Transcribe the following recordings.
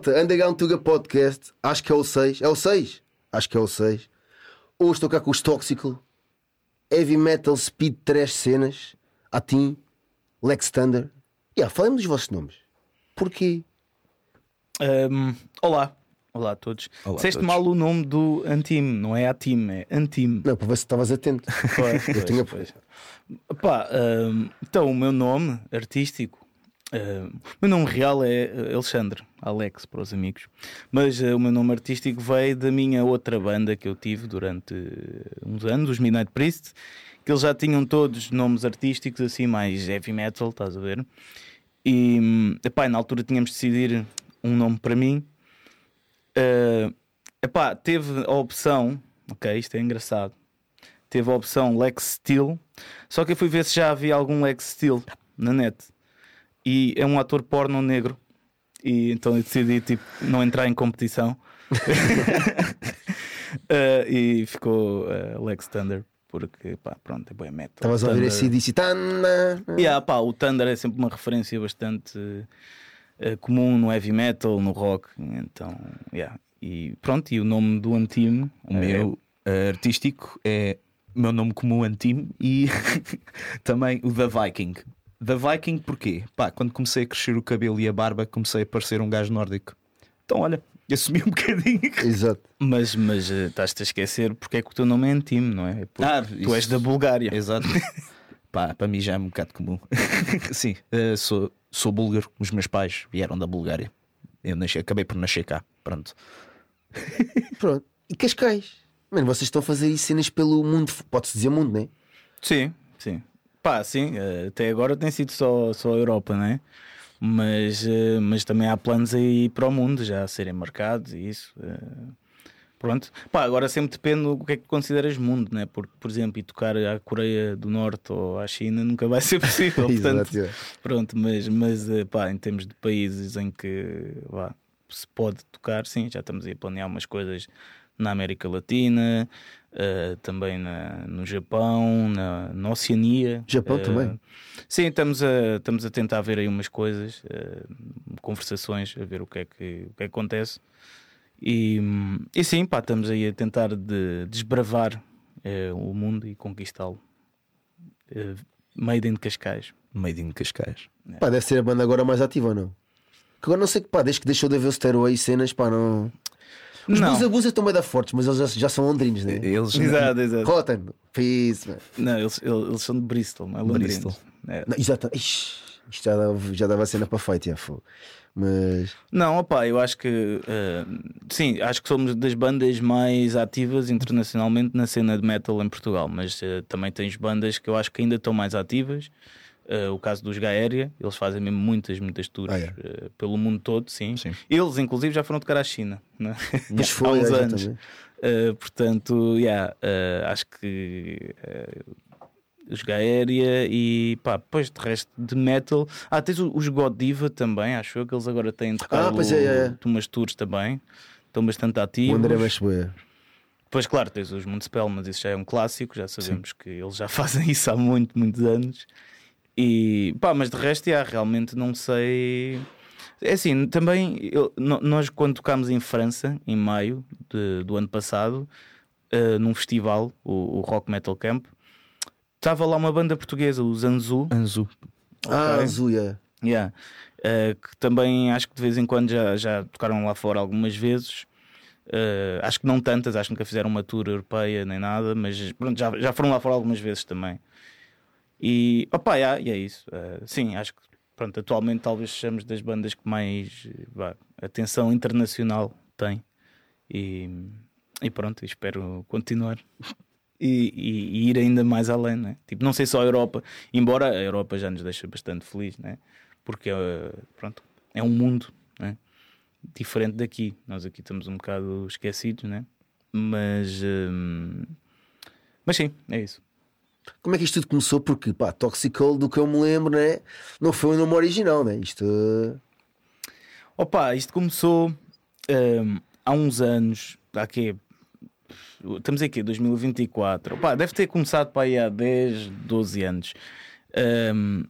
malta? Underground Tuga Podcast, acho que é o 6. É o 6? Acho que é o 6. Hoje estou cá com os Toxical, Heavy Metal Speed 3 cenas, Atim, Lex Thunder. Yeah, falem dos vossos nomes. Porquê? Um, olá. Olá a todos. Olá Disseste mal o nome do Antim, não é Atim, é Antim. Não, para ver se estavas atento. Pois, Eu pois, tinha- pois. Pá, um, então o meu nome artístico, um, o meu nome real é uh, Alexandre, Alex para os amigos, mas uh, o meu nome artístico veio da minha outra banda que eu tive durante uh, uns anos, os Midnight Priest, que eles já tinham todos nomes artísticos assim mais heavy metal, estás a ver? E hum, epá, na altura tínhamos de decidir um nome para mim. Uh, epá, teve a opção, ok, isto é engraçado. Teve a opção Lex Steel, só que eu fui ver se já havia algum Lex Steel na net. E é um ator porno negro. E então eu decidi tipo, não entrar em competição. Uh, e ficou uh, Lex Thunder, porque pá, pronto, é bem metal. Estavas a ouvir esse disse Tana. Yeah, pá, o Thunder é sempre uma referência bastante eh, comum no heavy metal, no rock. Então, yeah. E pronto, e o nome do Antime, O meu eh, artístico é o meu nome comum Antim e também o The Viking. The Viking porquê? Pá, quando comecei a crescer o cabelo e a barba, comecei a parecer um gajo nórdico. Então, olha, assumi um bocadinho. Exato. Mas, mas eh, estás-te a esquecer porque é que o teu nome é Antime, não é? Porque Ah, tu isso- és da Bulgária. Exato. Pá, para mim já é um bocado comum. Sim, eh, sou, sou búlgaro, os meus pais vieram da Bulgária. Eu nasci, acabei por nascer cá. Pronto. Pronto. E Cascais? Mano, vocês estão a fazer isso cenas pelo mundo. Pode-se dizer mundo, não é? Sim, sim. Pá, sim, eh, até agora tem sido só, só a Europa, não é? Mas, eh, mas também há planos aí para o mundo já a serem marcados e isso. eh, Pronto. Pá, agora sempre depende do que é que consideras mundo, né? Porque, por exemplo, ir tocar à Coreia do Norte ou à China nunca vai ser possível. Portanto, é. pronto, mas, mas pá, em termos de países em que vá, se pode tocar, sim, já estamos aí a planear umas coisas na América Latina, eh, também na, no Japão, na, na Oceania. Japão Eh, também? Sim, estamos a, estamos a tentar ver aí umas coisas, eh, conversações, a ver o que é que, o que, é que acontece. E, e sim, pá, estamos aí a tentar de, desbravar o mundo e conquistá-lo. Made in Cascais. Made in Cascais. Pá, deve ser a banda agora mais ativa ou não? Que agora não sei que pá, desde que deixou de haver o Stairway e cenas, pá, não. Os Não. Blues Abusa estão meio da fortes, mas eles já, já são londrinos, né? Eles Exato, exato. Rotten, Peace, man. Não, eles, eles, são de Bristol, não é? Londrinos. Bristol. É. Não, exato. Ixi, isto já dava, já dava cena para feito, já foi. Mas Não, opá, eu acho que eh, sim, acho que somos das bandas mais ativas internacionalmente na cena de metal em Portugal, mas eh, também tens bandas que eu acho que ainda estão mais ativas. Eh, o caso dos Gaéria, eles fazem mesmo muitas, muitas tours Ah, é? eh, pelo mundo todo, sim. Sim. Eles, inclusive, já foram tocar à China, né? Mas há foi, uns é, anos. Eh, portanto, yeah, acho que os Gaéria e pá, depois de resto de metal. Ah, tens o- os Godiva também, acho eu que eles agora têm tocado Ah, pois é, é, é. umas tours também, estão bastante o ativos. André Machboé. Pois claro, tens os Municipal, mas isso já é um clássico, já sabemos que eles já fazem isso há muito, muitos anos. E pá, mas de resto, já, realmente não sei. É assim, também eu- nós quando tocámos em França, em maio de- do ano passado, eh, num festival, o, o Rock Metal Camp, estava lá uma banda portuguesa, os Anzu, Anzu. Ah, Ok. Azuia. Yeah. Eh, que também acho que de vez em quando já, já tocaram lá fora algumas vezes. Eh, acho que não tantas, acho que nunca fizeram uma tour europeia nem nada, mas pronto, já, já foram lá fora algumas vezes também. E opá, yeah, e é isso. Eh, sim, acho que pronto, atualmente talvez sejamos das bandas que mais vá, atenção internacional tem. E, e pronto, espero continuar. E, e- e ir ainda mais além, né? Tipo, não sei só a Europa, embora a Europa já nos deixa bastante feliz, né? Porque eh, pronto, é um mundo né? diferente daqui. Nós aqui estamos um bocado esquecidos, né? Mas, hum, mas sim, é isso. Como é que isto tudo começou? Porque, pá, Toxical, do que eu me lembro, né? Não foi o nome original, né? Isto. Opa, isto começou hum, há uns anos, há quê? Estamos aqui, 2024. Opa, deve ter começado para aí há 10, 12 anos. Hum,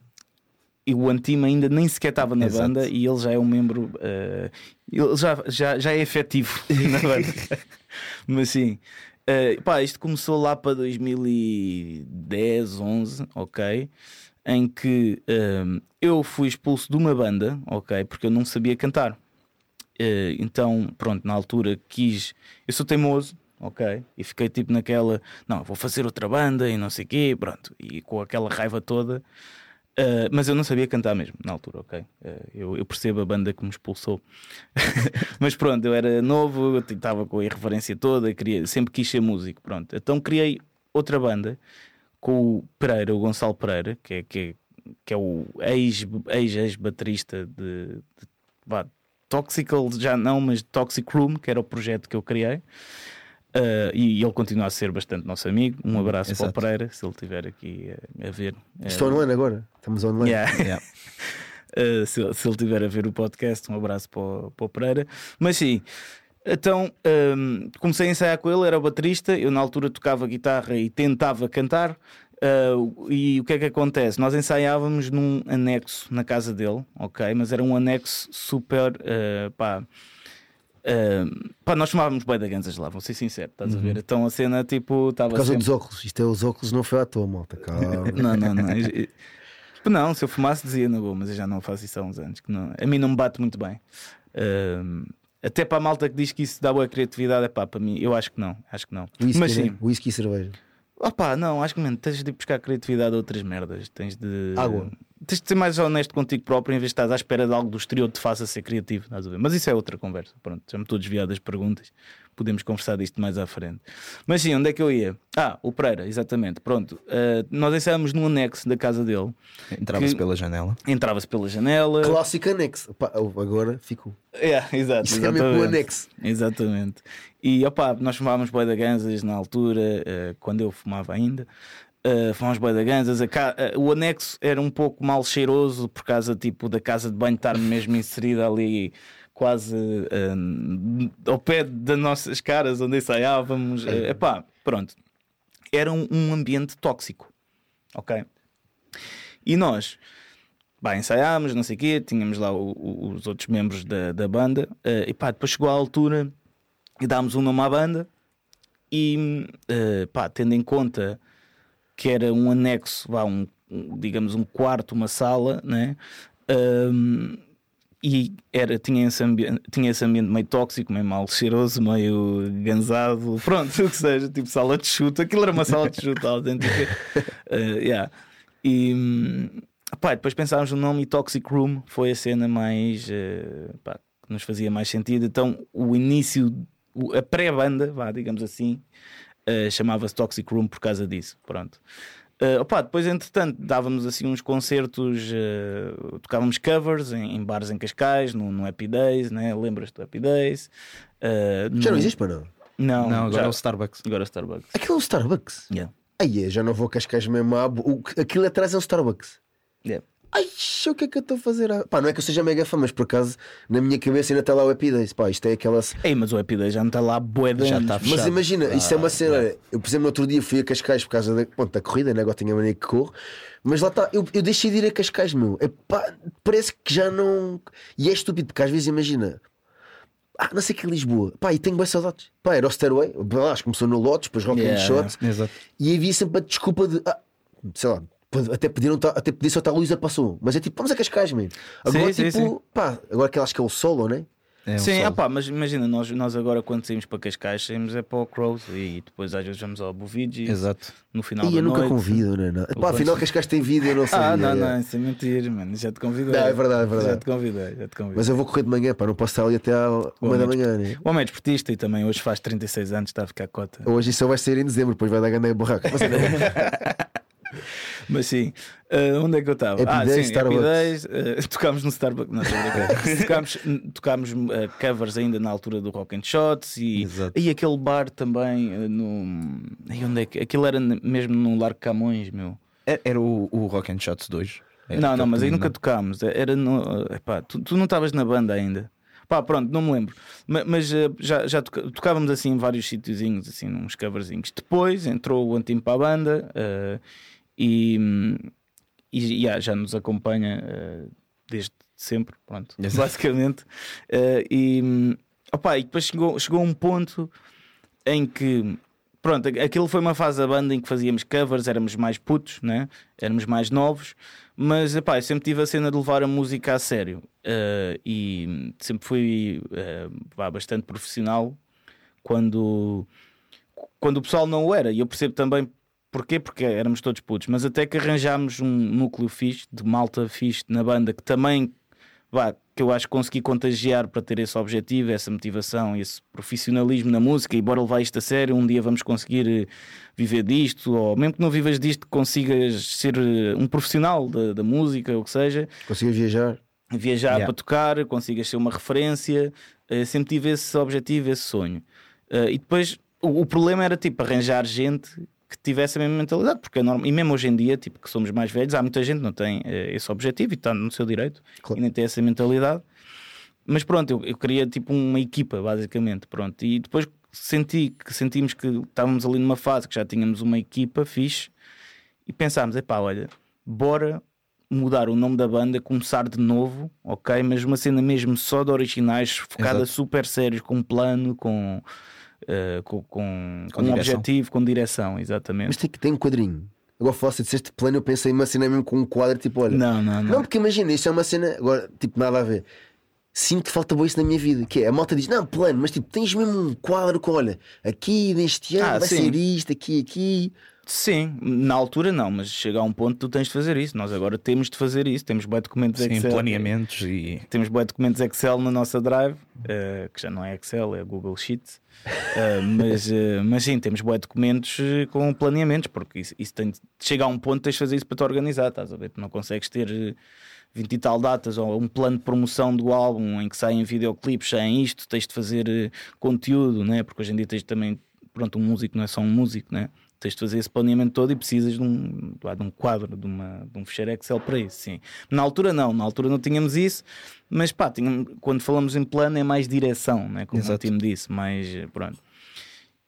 e o Antima ainda nem sequer estava na Exato. banda e ele já é um membro, eh, ele já, já, já é efetivo na banda. Mas sim, eh, pá, isto começou lá para 2010, 11, ok? Em que eh, eu fui expulso de uma banda, ok? Porque eu não sabia cantar. Eh, então, pronto, na altura quis. Eu sou teimoso, ok? E fiquei tipo naquela, não, vou fazer outra banda e não sei o quê, pronto. E com aquela raiva toda. Eh, mas eu não sabia cantar mesmo na altura, ok? Eh, eu, eu percebo a banda que me expulsou. mas pronto, eu era novo, estava com a irreverência toda, queria, sempre quis ser músico, pronto. Então criei outra banda com o Pereira, o Gonçalo Pereira, que é, que é, que é o ex-baterista de, de vá, Toxical, já não, mas Toxic Room, que era o projeto que eu criei. Uh, e ele continua a ser bastante nosso amigo. Um abraço Exato. para o Pereira, se ele estiver aqui a, a ver. Estou Uh, online agora. Estamos online. yeah. Yeah. Uh, se, se ele estiver a ver o podcast, um abraço para o, para o Pereira. Mas sim, então um, comecei a ensaiar com ele, era o baterista. Eu na altura tocava guitarra e tentava cantar. Uh, e o que é que acontece? Nós ensaiávamos num anexo na casa dele, ok? Mas era um anexo super. Uh, pá, uh, pá, nós chamávamos bem da Gansas lá, vou ser sincero, estás a ver? Então a cena tipo estava Por causa sempre... dos óculos. Isto é os óculos, não foi à toa, malta. Calma. Não, não, não. Eu- Não, se eu fumasse dizia na boa, mas eu já não faço isso há uns anos. Que não, a mim não me bate muito bem. Até para a malta que diz que isso dá boa criatividade, é pá, para mim, eu acho que não. Acho que não. Whisky, mas né? sim, Whisky e cerveja. Opá, não, acho que mano, tens de ir buscar criatividade a outras merdas. Tens de. Água. Tens de ser mais honesto contigo próprio em vez de estás à espera de algo do exterior que te faça ser criativo. estás a ver? Mas isso é outra conversa. Pronto, já me estou desviado das perguntas. Podemos conversar disto mais à frente. Mas sim, onde é que eu ia? Ah, o Pereira, exatamente. Pronto, ah, nós ensaiámos num anexo da casa dele. Entrava-se Que- pela janela. Entrava-se pela janela. Clássico anexo. Pá, agora fico. É, exato. Isto é mesmo exatamente. anexo. Exatamente. E opá, nós fumávamos boi da ganzas na altura, eh, quando eu fumava ainda. Uh, fumávamos boi da ganzas. A ca- eh, o anexo era um pouco mal cheiroso por causa tipo, da casa de banho estar mesmo inserida ali quase eh, ao pé das nossas caras onde ensaiávamos. Uh, epá, pronto. Era um, um ambiente tóxico. Ok? E nós Bah, ensaiámos, não sei o quê, tínhamos lá o- o- os outros membros da, da banda, eh, e pá, depois chegou a altura e dámos um nome à banda, e eh, pá, tendo em conta que era um anexo, vá, um, um, digamos um quarto, uma sala, né? Ahm, e era, tinha, esse ambiente, tinha esse ambiente meio tóxico, meio mal cheiroso, meio gansado, pronto, o que seja, tipo sala de chute, aquilo era uma sala de chute autêntica. Eh, yeah. E pá, depois pensámos no nome e Toxic Room foi a cena mais eh, pá, que nos fazia mais sentido. Então o início, a pré-banda, vá, digamos assim, eh, chamava-se Toxic Room por causa disso. Pronto. Eh, opá, depois, entretanto, dávamos assim uns concertos, eh, tocávamos covers em, em bares em Cascais, no, no Happy Days, né? lembras-te do Happy Days? Eh, Já no- não existe para não. Não, Não, agora já- é o Starbucks. agora é Starbucks. Aquilo é um Starbucks. Yeah. Aí é, já não vou a Cascais mesmo. o- Aquilo atrás é um Starbucks. Yeah. Ai, o que é que eu estou a fazer? ah? Pá, não é que eu seja mega fã, mas por acaso na minha cabeça ainda está lá o Happy Days. Pá, isto é aquela. Ei, mas o Happy Days já não está lá de Já está Mas fechado. imagina, isto é uma cena. yeah. Eu, por exemplo, no outro dia fui a Cascais por causa da, pronto, da corrida, né? agora tenho a mania que corro. Mas lá está, eu, eu deixei de ir a Cascais, meu. É pá, parece que já não. E é estúpido, porque às vezes imagina. Ah, não sei que é Lisboa. Pá, e tenho bem saudades. Pá, era o Stairway. Lá, acho que começou no Lotus, depois Rock Yeah, and Shot. Exato. E havia sempre a desculpa de. Ah, sei lá. Até pediram, até só estar a Luísa passou, mas é tipo, vamos a Cascais, man. Agora, Sim, sim, tipo, pá, agora que acho que é o solo, né? É um Sim, ah pá, mas imagina, nós, nós agora quando saímos para Cascais, saímos é para o Crows e depois às vezes vamos ao Bovigi Exato. no final E da eu nunca noite. convido, né? Não. Pá, quando- afinal, Cascais tem vídeo, eu não sei. Ah, não, é, não, é. isso é mentira, mano. Já te convidei. Não, é verdade, é verdade. Já te convidei, já te convidei. Mas eu vou correr de manhã, pá, não posso estar ali até à uma da manhã, né? O homem é desportista e também hoje faz 36 anos, está a ficar cota. Hoje isso só vai sair em dezembro, depois vai dar ganhar barraco. Mas, Mas sim, ah, onde é que eu estava? Ah, sim, Starbucks. Days, ah, tocámos no Starbucks. Não, tocámos tocámos ah, covers ainda na altura do Rock and Shots e, Exato. e aquele bar também ah, no. E onde é que. Aquilo era mesmo no Largo Camões, meu. Era- Era o, o Rock and Shots 2. Era não, não, aquele mas aí nunca tocámos. Era no. Epá, tu, tu não estavas na banda ainda. Pá, pronto, não me lembro. Ma- Mas, eh, já, já toca- tocávamos assim em vários sítiozinhos, assim, uns coverzinhos. Depois entrou o Antimo para a banda eh, e, e yeah, já nos acompanha uh, desde sempre, pronto, Exato. basicamente. Uh, e, opa, e depois chegou, chegou um ponto em que pronto, aquilo foi uma fase da banda em que fazíamos covers, éramos mais putos, né? éramos mais novos, mas epá, eu sempre tive a cena de levar a música a sério uh, e sempre fui uh, bastante profissional quando, quando o pessoal não o era. E eu percebo também porquê, porque éramos todos putos, mas até que arranjámos um núcleo fixe, de malta fixe na banda que também vá, que eu acho que consegui contagiar para ter esse objetivo, essa motivação, esse profissionalismo na música e bora levar isto a sério, um dia vamos conseguir eh, viver disto, ou mesmo que não vivas disto, consigas ser eh, um profissional da, da música, ou o que seja. Consigas viajar. Viajar Yeah. para tocar, consigas ser uma referência, eh, sempre tive esse objetivo, esse sonho. E depois o, o problema era tipo arranjar gente que tivesse a mesma mentalidade, porque é normal, e mesmo hoje em dia, tipo, que somos mais velhos, há muita gente que não tem eh, esse objetivo e está no seu direito Claro. e nem tem essa mentalidade. Mas pronto, eu, eu queria tipo uma equipa, basicamente. Pronto. E depois senti que sentimos que estávamos ali numa fase que já tínhamos uma equipa fixe e pensámos: epá, olha, bora mudar o nome da banda, começar de novo, ok? Mas uma cena mesmo só de originais, focada Exato. super sério, com um plano, com, eh, com, com, Com um objetivo, com direção, exatamente. Mas tem, que- tem um quadrinho. Agora falaste, disseste plano, eu pensei numa cena mesmo com um quadro, tipo, olha. Não, não, não. Não, porque imagina, isto é uma cena, agora, tipo, nada a ver. Sinto que falta boa isso na minha vida. Que é, a malta diz, não, plano, mas tipo, tens mesmo um quadro com, olha, aqui neste ano Ah, vai sim. ser isto, aqui, aqui. Sim, na altura não, mas chega a um ponto tu tens de fazer isso. Nós agora temos de fazer isso. Temos bué documentos Sim, Excel. planeamentos e. Temos bué documentos Excel na nossa Drive, eh, que já não é Excel, é Google Sheets. Eh, mas, eh, mas sim, temos bué documentos com planeamentos, porque isso, isso tem, chega a um ponto tens de fazer isso para te organizar, estás a ver? Tu não consegues ter eh, 20 e tal datas ou um plano de promoção do álbum em que saem videoclipes, saem isto, tens de fazer conteúdo, né? porque hoje em dia tens também, pronto, um músico não é só um músico, né? Tens de fazer esse planeamento todo e precisas de um, de um quadro, de, uma, de um fecheiro Excel para isso, sim. Na altura não, na altura não tínhamos isso, mas pá, tínhamos- quando falamos em plano é mais direção, né? como o Exato. time disse, mais pronto.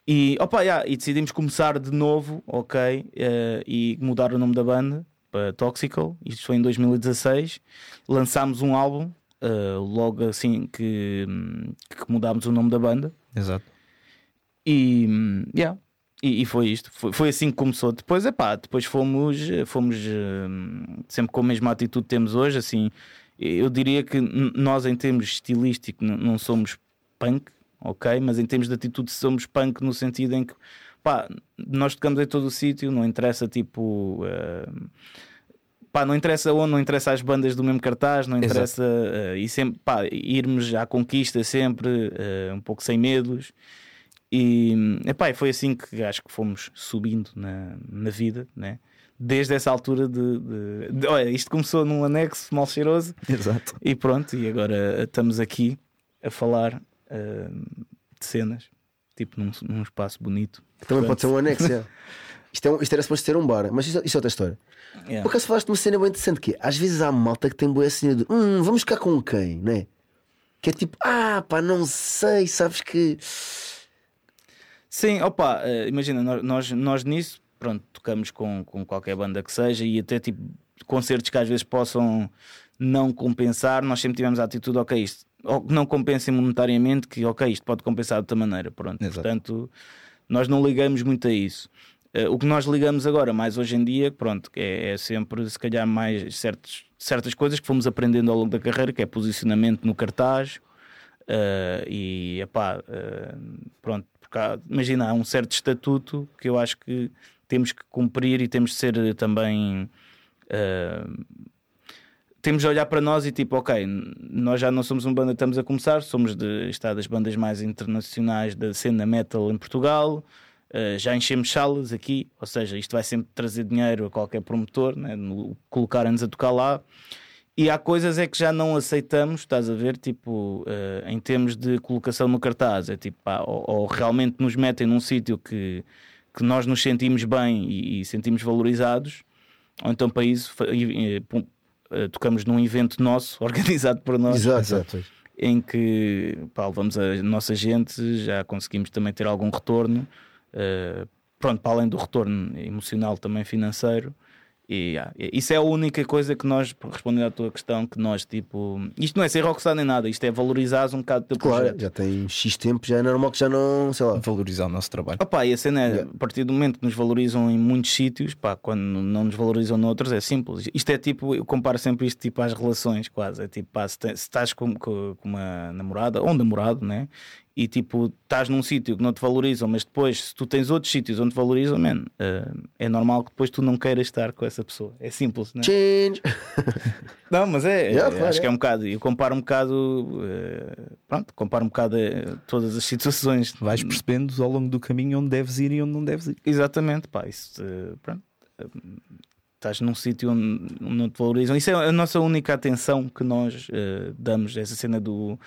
E, opa, yeah, e decidimos começar de novo, ok, eh, e mudar o nome da banda para Toxical. Isto foi em 2016. Lançámos um álbum, eh, logo assim que, hum, que mudámos o nome da banda. Exato. E, hum, yeah, e, e foi isto. Foi, foi assim que começou. Depois, epá, depois fomos, fomos hum, sempre com a mesma atitude que temos hoje. Assim, eu diria que nós, em termos estilístico, n- não somos punk, ok? Mas em termos de atitude, somos punk no sentido em que pá, nós tocamos em todo o sítio, não interessa tipo. hum, Pá, não interessa onde, não interessa as bandas do mesmo cartaz, não interessa eh, e sempre, pá, irmos à conquista sempre, eh, um pouco sem medos. E, epá, foi assim que acho que fomos subindo na, na vida, né? desde essa altura de, de- de- Olha, isto começou num anexo mal cheiroso Exato. e pronto, e agora estamos aqui a falar ah, de cenas, tipo num, num espaço bonito. Também pode ser um anexo. é. Isto, é um- isto era suposto ser um bar, mas isto, isto é outra história. Yeah. Por acaso falaste de uma cena bem interessante que é, às vezes há malta que tem boa cena de hum, vamos ficar com quem, né? Que é tipo, ah pá, não sei, sabes que. Sim, opa, eh, imagina, nós, nós, nisso, pronto, tocamos com, com qualquer banda que seja e até tipo concertos que às vezes possam não compensar, nós sempre tivemos a atitude, ok, isto ou que não compensem monetariamente, que ok, isto pode compensar de outra maneira, pronto. Exato. Portanto, nós não ligamos muito a isso. Eh, o que nós ligamos agora, mais hoje em dia, pronto, é, é sempre se calhar mais certos, certas coisas que fomos aprendendo ao longo da carreira, que é posicionamento no cartaz, Uh, e epá, uh, pronto, porque há- imagina, há um certo estatuto que eu acho que temos que cumprir e temos de ser também. uh, temos de olhar para nós e tipo, ok, nós já não somos uma banda estamos a começar, somos de está das bandas mais internacionais da cena metal em Portugal. uh, já enchemos salas aqui, ou seja, isto vai sempre trazer dinheiro a qualquer promotor, né? no- colocarem-nos a tocar lá. E há coisas é que já não aceitamos, estás a ver, tipo, eh, em termos de colocação no cartaz, é tipo, pá, ou, ou realmente nos metem num sítio que, que nós nos sentimos bem e, e sentimos valorizados, ou então para isso e- e, eh, tocamos num evento nosso, organizado por nós, Exato, exato. em que pá, levamos a nossa gente, já conseguimos também ter algum retorno, eh, pronto, para além do retorno emocional, também financeiro. E, yeah, isso é a única coisa que nós, respondendo à tua questão, que nós tipo. Isto não é ser rockstar nem nada, isto é valorizar um bocado o teu Claro, projeto. já tem X tempo, já é normal que já não, sei lá. Valorizar o nosso trabalho. Opa, e a cena é, a partir do momento que nos valorizam em muitos sítios, pá, quando não nos valorizam noutros, é simples. Isto é tipo, eu comparo sempre isto tipo às relações, quase. É tipo, pá, se, te- se estás com, com com uma namorada ou um namorado, né? E tipo, estás num sítio que não te valorizam, mas depois, se tu tens outros sítios onde te valorizam, man, eh, é normal que depois tu não queiras estar com essa pessoa. É simples, né? Change! Não, mas é, Yeah, é, claro, acho é. que é um bocado. Eu comparo um bocado, eh, pronto, comparo um bocado eh, todas as situações. Vais percebendo ao longo do caminho onde deves ir e onde não deves ir. Exatamente, pá, isso, pronto. Estás num sítio onde não te valorizam. Isso é a nossa única atenção que nós damos. Essa cena do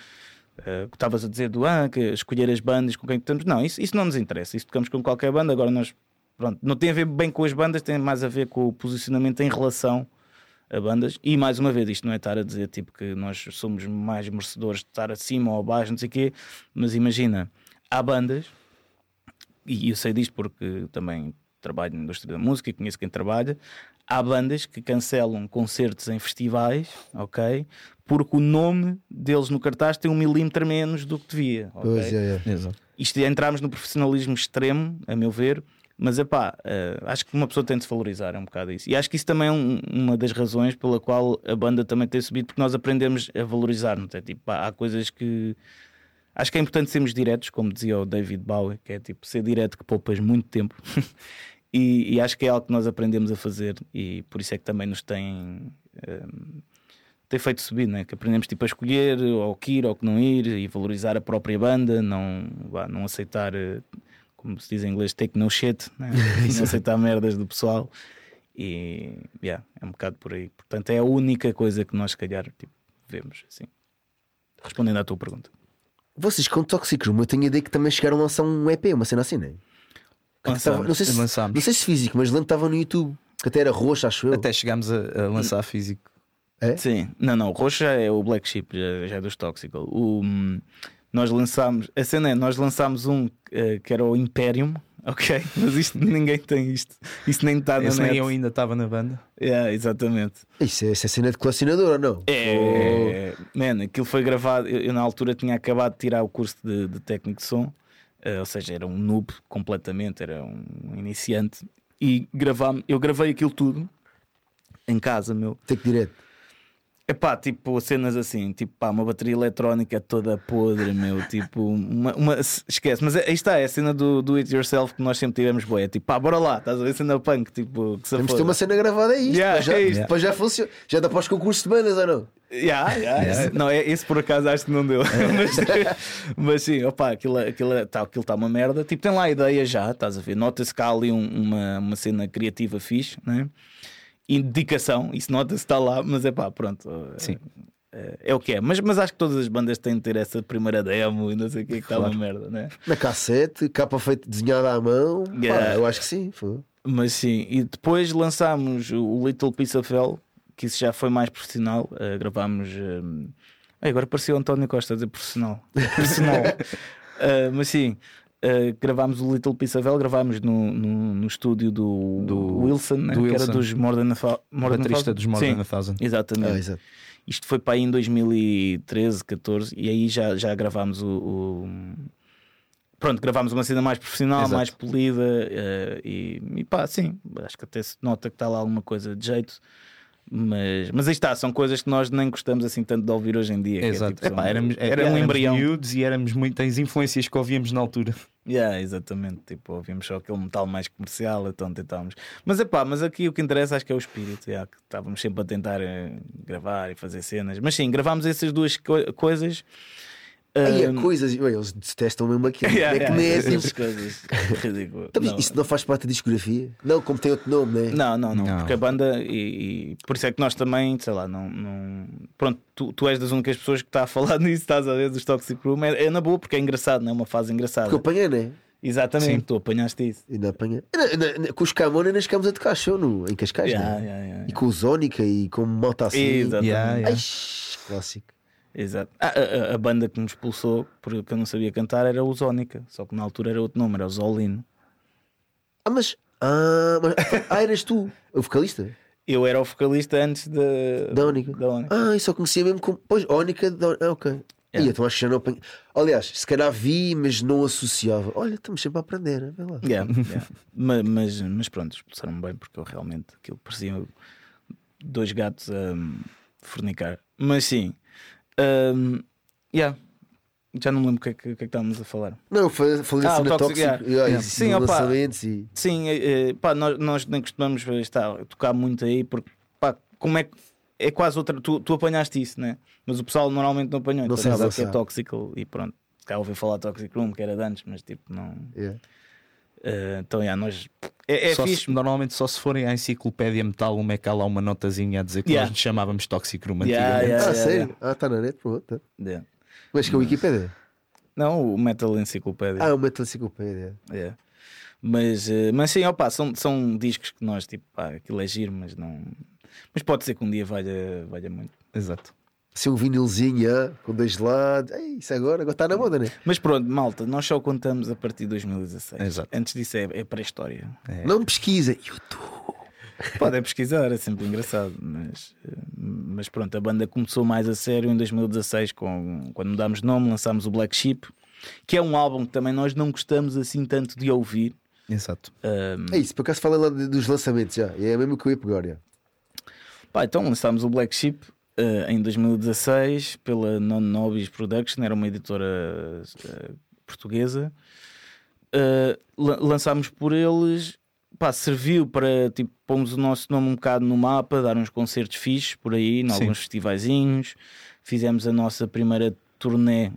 eh, que estavas a dizer do ah, que escolher as bandas com quem estamos. Não, isso, isso não nos interessa. Isso tocamos com qualquer banda. Agora nós, pronto, não tem a ver bem com as bandas, tem mais a ver com o posicionamento em relação a bandas. E mais uma vez, isto não é estar a dizer tipo que nós somos mais merecedores de estar acima ou abaixo, não sei o quê, mas imagina, há bandas e eu sei disto porque também trabalho na indústria da música e conheço quem trabalha. Há bandas que cancelam concertos em festivais, ok? Porque o nome deles no cartaz tem um milímetro menos do que devia. ok? Pois é, é. Exato. Isto é entrarmos no profissionalismo extremo, a meu ver, mas epá, eh, acho que uma pessoa tem de se valorizar, é um bocado isso. E acho que isso também é um- uma das razões pela qual a banda também tem subido, porque nós aprendemos a valorizar-nos. É tipo, pá, há coisas que. Acho que é importante sermos diretos, como dizia o David Bowie, que é tipo ser direto que poupas muito tempo. e, e acho que é algo que nós aprendemos a fazer, e por isso é que também nos tem. ehm, tem feito subir, né? que aprendemos tipo, a escolher ou que ir ou que não ir e valorizar a própria banda, não, não aceitar, eh, como se diz em inglês, take no shit, né? não aceitar merdas do pessoal. E yeah, é um bocado por aí. Portanto, é a única coisa que nós, se calhar, tipo, vemos. Assim. Respondendo à tua pergunta. Vocês com Toxic Room, eu tenho a ideia que também chegaram a lançar um EP, uma cena assim, não é? Tava- não, sei se, Lançámos. não sei se físico, mas lembro que estava no YouTube, que até era roxo, acho eu. Até chegámos a, a lançar físico. É? Sim, não, não, o roxo já é o Black Sheep, já, já é dos Toxical. O, hum, nós lançámos, a cena é, nós lançámos um eh, que era o Imperium, ok? Mas isto ninguém tem isto, isso nem está na Esse nem net. eu ainda estava na banda. Yeah, exatamente. Isso, é, isso é cena de colecionador ou não? É, man, aquilo foi gravado. Eu, eu na altura tinha acabado de tirar o curso de, de técnico de som, eh, ou seja, era um noob completamente, era um iniciante. E gravámos, eu gravei aquilo tudo em casa, meu. Tem que direto. Epá, tipo, cenas assim, tipo, pá, uma bateria eletrónica toda podre, meu, tipo, uma, uma- esquece, mas aí está, é a cena do, do it yourself que nós sempre tivemos boa, é tipo, pá, bora lá, estás a ver cena punk, tipo, que se Temos ter uma cena gravada aí. isto, Yeah, depois, já, é isto. depois já funciona. Já dá para os concursos de bandas ou não? Yeah, yeah, esse- Não, é, esse por acaso acho que não deu. mas, mas sim, opá, aquilo está aquilo, tá, aquilo tá uma merda. Tipo, tem lá a ideia já, estás a ver? Nota-se que há ali um- uma, uma cena criativa fixe, né? E dedicação, isso nota-se está lá, mas é pá, pronto. Sim. É, é o que é. Mas, mas acho que todas as bandas têm de ter essa primeira demo e não sei o que que está uma merda, né? Na cassete, capa feita desenhada à mão. Pá, Yeah. eu acho que sim. Foi. Mas sim, e depois lançámos o Little Piece of Hell, que isso já foi mais profissional. Uh, gravámos. ai, agora parecia o António Costa a dizer profissional. Profissional. Uh, mas sim, uh, gravámos o Little Piece of Hell, gravámos no, no, no estúdio do, Do- Wilson, né, do que era Wilson. dos Modern Fa- Modern Baterista dos Modern Sim, Thousand. Exatamente. Ah, exato. Isto foi para aí em 2013, 14, e aí já, já gravámos o, o- Pronto, gravámos uma cena mais profissional, Exato. mais polida eh, e, e pá, sim, acho que até se nota que está lá alguma coisa de jeito. Mas, mas aí está, são coisas que nós nem gostamos assim tanto de ouvir hoje em dia. é Exato. tipo, são- Epá, éramos, era um éramos embrião. miúdos e éramos muitas influências que ouvíamos na altura. Yeah, exatamente, tipo, ouvimos só aquele metal mais comercial, então tentávamos. Mas é pá, mas aqui o que interessa acho que é o espírito, yeah, que estávamos sempre a tentar eh, gravar e fazer cenas. Mas sim, gravámos essas duas co- coisas. Aí há coisas. Bem, eles detestam mesmo aquilo. yeah, é que yeah, nem é essas tipo. coisas. Ridículo. Então, Não. Isso não faz parte da discografia? Não, como tem outro nome, né? Não, não, não, Não. porque a banda e, e por isso é que nós também, sei lá, não, não... pronto, tu, tu és das únicas pessoas que está a falar nisso, estás a ver dos Toxic Room, é, é na boa porque é engraçado, não é uma fase engraçada. Porque eu apanhei, né? Exatamente, Sim. tu apanhaste isso. Ainda apanhei. Com os Camões ainda chegámos a tocar show no, em Cascais, Yeah, né? yeah, yeah, E com o Zónica e com malta assim. Exatamente. Yeah, yeah. Ai, clássico. Exato. Ah, a, a- a banda que nos expulsou porque eu não sabia cantar era o Zónica, só que na altura era outro nome, era o Zolino. Ah, mas. Ah, mas, ah, eras tu, o vocalista? Eu era o vocalista antes da. Da Ónica. Da Ónica. Ah, isso só conhecia mesmo como. Pois, Ónica. Da... Ah, ok. Yeah. Ih, então acho que já não apanhei. Aliás, se calhar vi, mas não associava. Olha, estamos sempre a aprender, né? Vê lá. Yeah, yeah. Ma- mas, mas pronto, expulsaram-me bem porque eu realmente aquilo parecia dois gatos a fornicar. Mas sim, hum, yeah. já não me lembro o que é que, o que, é que estávamos a falar. Não, falei Ah, assim o na tóxico. yeah. Ah, Yeah. Sim, opa. e. Sim, eh, eh, pá, nós, nós nem costumamos estar, tocar muito aí porque pá, como é que é quase outra. Tu, tu apanhaste isso, né? Mas o pessoal normalmente não apanhou. Não Então sabe que é tóxico e pronto. Cá ouvi falar Toxic Room, que era de antes, mas tipo, não. Yeah. Eh, então, yeah, nós. É, é Só se- fixe. normalmente só se forem à enciclopédia metal, uma é que há lá uma notazinha a dizer que Yeah. nós chamávamos Toxic Room Yeah, antigamente. yeah. Ah, sério? Ah, está na net, pronto. tá. Yeah. Mas que é o Wikipedia. Não, o Metal Enciclopédia. Ah, uma enciclopédia. Yeah. Mas, eh, mas sim, opa, são, são discos que nós, tipo, pá, aquilo é giro, mas não. Mas pode ser que um dia valha, valha muito. Exato. Assim um vinilzinho ah, com dois lados. Ei, isso agora, agora está na moda, né? Mas pronto, malta, nós só contamos a partir de 2016. Exato. Antes disso é, é pré-história. É. Não pesquisem. YouTube. Podem pesquisar, é sempre engraçado. Mas, eh, mas pronto, a banda começou mais a sério em 2016, com, quando mudámos de nome, lançámos o Black Sheep, que é um álbum que também nós não gostamos assim tanto de ouvir. Exato. Ahm, É isso, por acaso fala lá dos lançamentos já. É mesmo que eu ia pegar. já. Pá, então lançámos o Black Sheep eh, em 2016 pela Non Nobis Production, era uma editora eh, portuguesa. La- lançámos por eles, pá, serviu para tipo, pomos o nosso nome um bocado no mapa, dar uns concertos fixes por aí, em alguns festivaizinhos. Fizemos a nossa primeira turnê.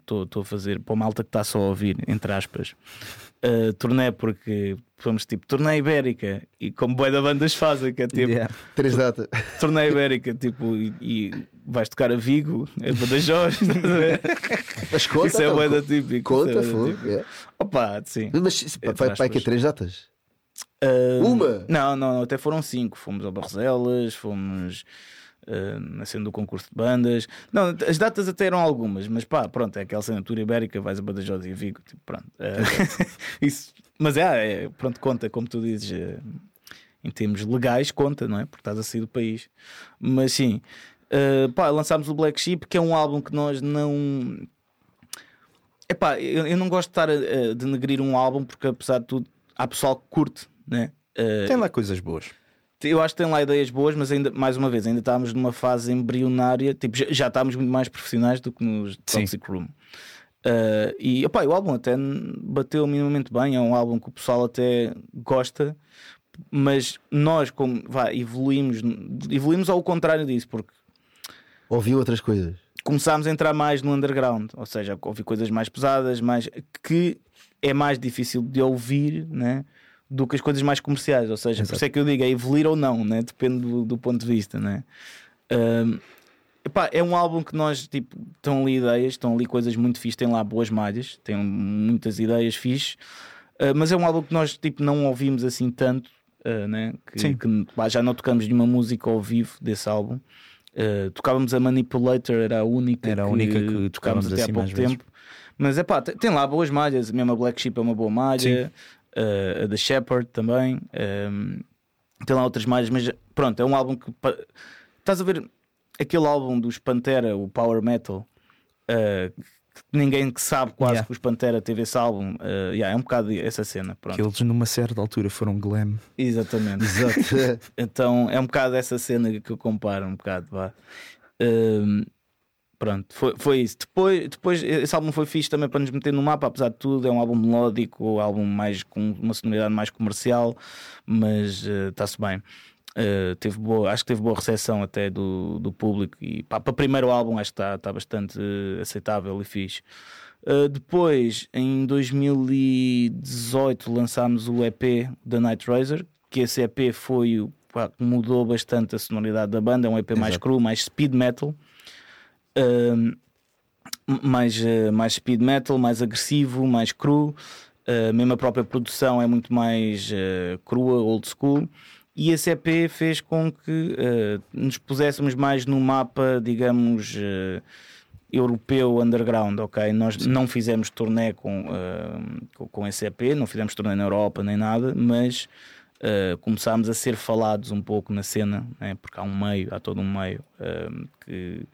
Estou a fazer para o malta que está só a ouvir, entre aspas. Eh, turnê porque fomos tipo turnê ibérica e como boa da bandas fazem, que é tipo Yeah. Três datas. torneio ibérica, tipo, e, e vais tocar a Vigo, é Badajoz, a ver? Mas conta. Isso é então, boeda co- típica. Conta, é da fogo. yeah. Opa, sim. Mas vai, vai que é três datas? Ah, Uma? Não, não, até foram cinco. Fomos ao Barroselas, fomos na cena do concurso de bandas. Não, as datas até eram algumas, mas pá, pronto, é aquela assinatura ibérica, vais a Badajoz e Vigo, tipo, pronto. Ah, isso, mas é, é, pronto, conta, como tu dizes. eh, em termos legais, conta, não é? Porque estás a sair do país. Mas sim, ah, pá, lançámos o Black Sheep, que é um álbum que nós não. Epá, eu, eu não gosto de estar a, a denegrir um álbum porque, apesar de tudo, há pessoal que curte, né? Ah, Tem lá coisas boas. Eu acho que tem lá ideias boas, mas ainda, mais uma vez, ainda estávamos numa fase embrionária, tipo, já, já estávamos muito mais profissionais do que nos Sim. Toxic Room. Ah, e opá, o álbum até bateu minimamente bem, é um álbum que o pessoal até gosta, mas nós, como vá, evoluímos, evoluímos ao contrário disso, porque Ouvi outras coisas. começámos a entrar mais no underground, ou seja, a ouvir coisas mais pesadas, mais que é mais difícil de ouvir, né? Do que as coisas mais comerciais, ou seja, por Exato. isso é que eu digo, é evoluir ou não, né? depende do, do ponto de vista, né? Ahm, epá, é um álbum que nós, tipo, estão ali ideias, estão ali coisas muito fixes, tem lá boas malhas, tem muitas ideias fixes, ah, mas é um álbum que nós, tipo, não ouvimos assim tanto, ah, né? que, Sim. que, pá, já não tocamos nenhuma música ao vivo desse álbum. Uh, tocávamos a Manipulator, era a única Era a única que tocávamos até há assim pouco mais vezes. tempo. Mas é pá, tem, tem lá boas malhas, mesmo a Black Sheep é uma boa malha, uh, a The Shepherd também. um, tem lá outras malhas, mas pronto, é um álbum que estás a ver aquele álbum dos Pantera, o Power Metal. uh, ninguém que sabe quase Yeah. que os Pantera teve esse álbum. uh, yeah, é um bocado essa cena. Pronto. Que eles numa certa altura foram glam. Exatamente. Exato. Então é um bocado essa cena que eu comparo, um bocado, vá. Hum, pronto, foi, foi isso. Depois, depois, esse álbum foi fixe também para nos meter no mapa, apesar de tudo. É um álbum melódico, um álbum mais com uma sonoridade mais comercial, mas eh, está-se bem. Eh, teve boa, acho que teve boa recepção até do, do público e pá, para o primeiro álbum acho que está está bastante eh, aceitável e fixe. Uh, depois, em 2018, lançámos o EP da Night Razor, que esse EP foi o pá, que mudou bastante a sonoridade da banda. É um EP mais Exato. cru, mais speed metal, Mais, uh, mais speed metal, mais agressivo, mais cru. Uh, mesmo a própria produção é muito mais uh, crua, old school. E esse EP fez com que uh, nos puséssemos mais no mapa, digamos, europeu underground, ok? Nós não fizemos turnê com, uh, com- com esse EP, não fizemos turnê na Europa nem nada, mas uh, começámos a ser falados um pouco na cena, né? porque há um meio, há todo um meio uh, que,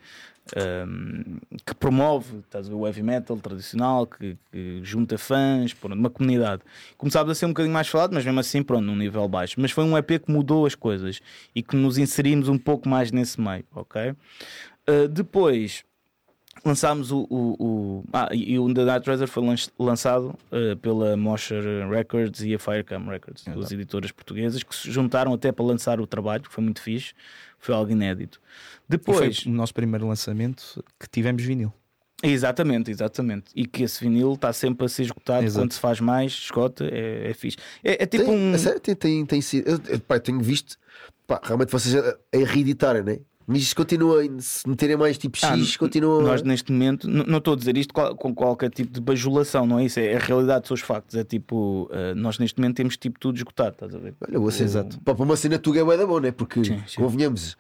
uh, que promove estás o heavy metal tradicional, que, que junta fãs, pronto, uma comunidade. Começámos a ser um bocadinho mais falado, mas mesmo assim, pronto, num nível baixo. Mas foi um EP que mudou as coisas e que nos inserimos um pouco mais nesse meio, ok? depois lançámos o, o, o, ah, e o The Night Treasure foi lançado uh, pela Mosher Records e a Firecam Records, Exato. duas editoras portuguesas que se juntaram até para lançar o trabalho, que foi muito fixe, foi algo inédito. Depois, foi o nosso primeiro lançamento que tivemos vinil. Exatamente, exatamente. E que esse vinil está sempre a ser esgotado Exato. quando se faz mais, escota, é, é fixe. É, é tipo tem, um. É sério, tem, tem, tem sido. Eu, eu, pá, tenho visto, pá, realmente vocês a, a reeditarem, né? Mas isto continua, se meterem mais tipo X, ah, continua. Nós neste momento, não estou a dizer isto com qualquer tipo de bajulação, não é isso? É a realidade, são os factos. É tipo, uh, nós neste momento temos tipo tudo esgotado, estás a ver? Olha, vou ser exato. Para uma cena tu é da bom, né? Porque sim, sim. convenhamos.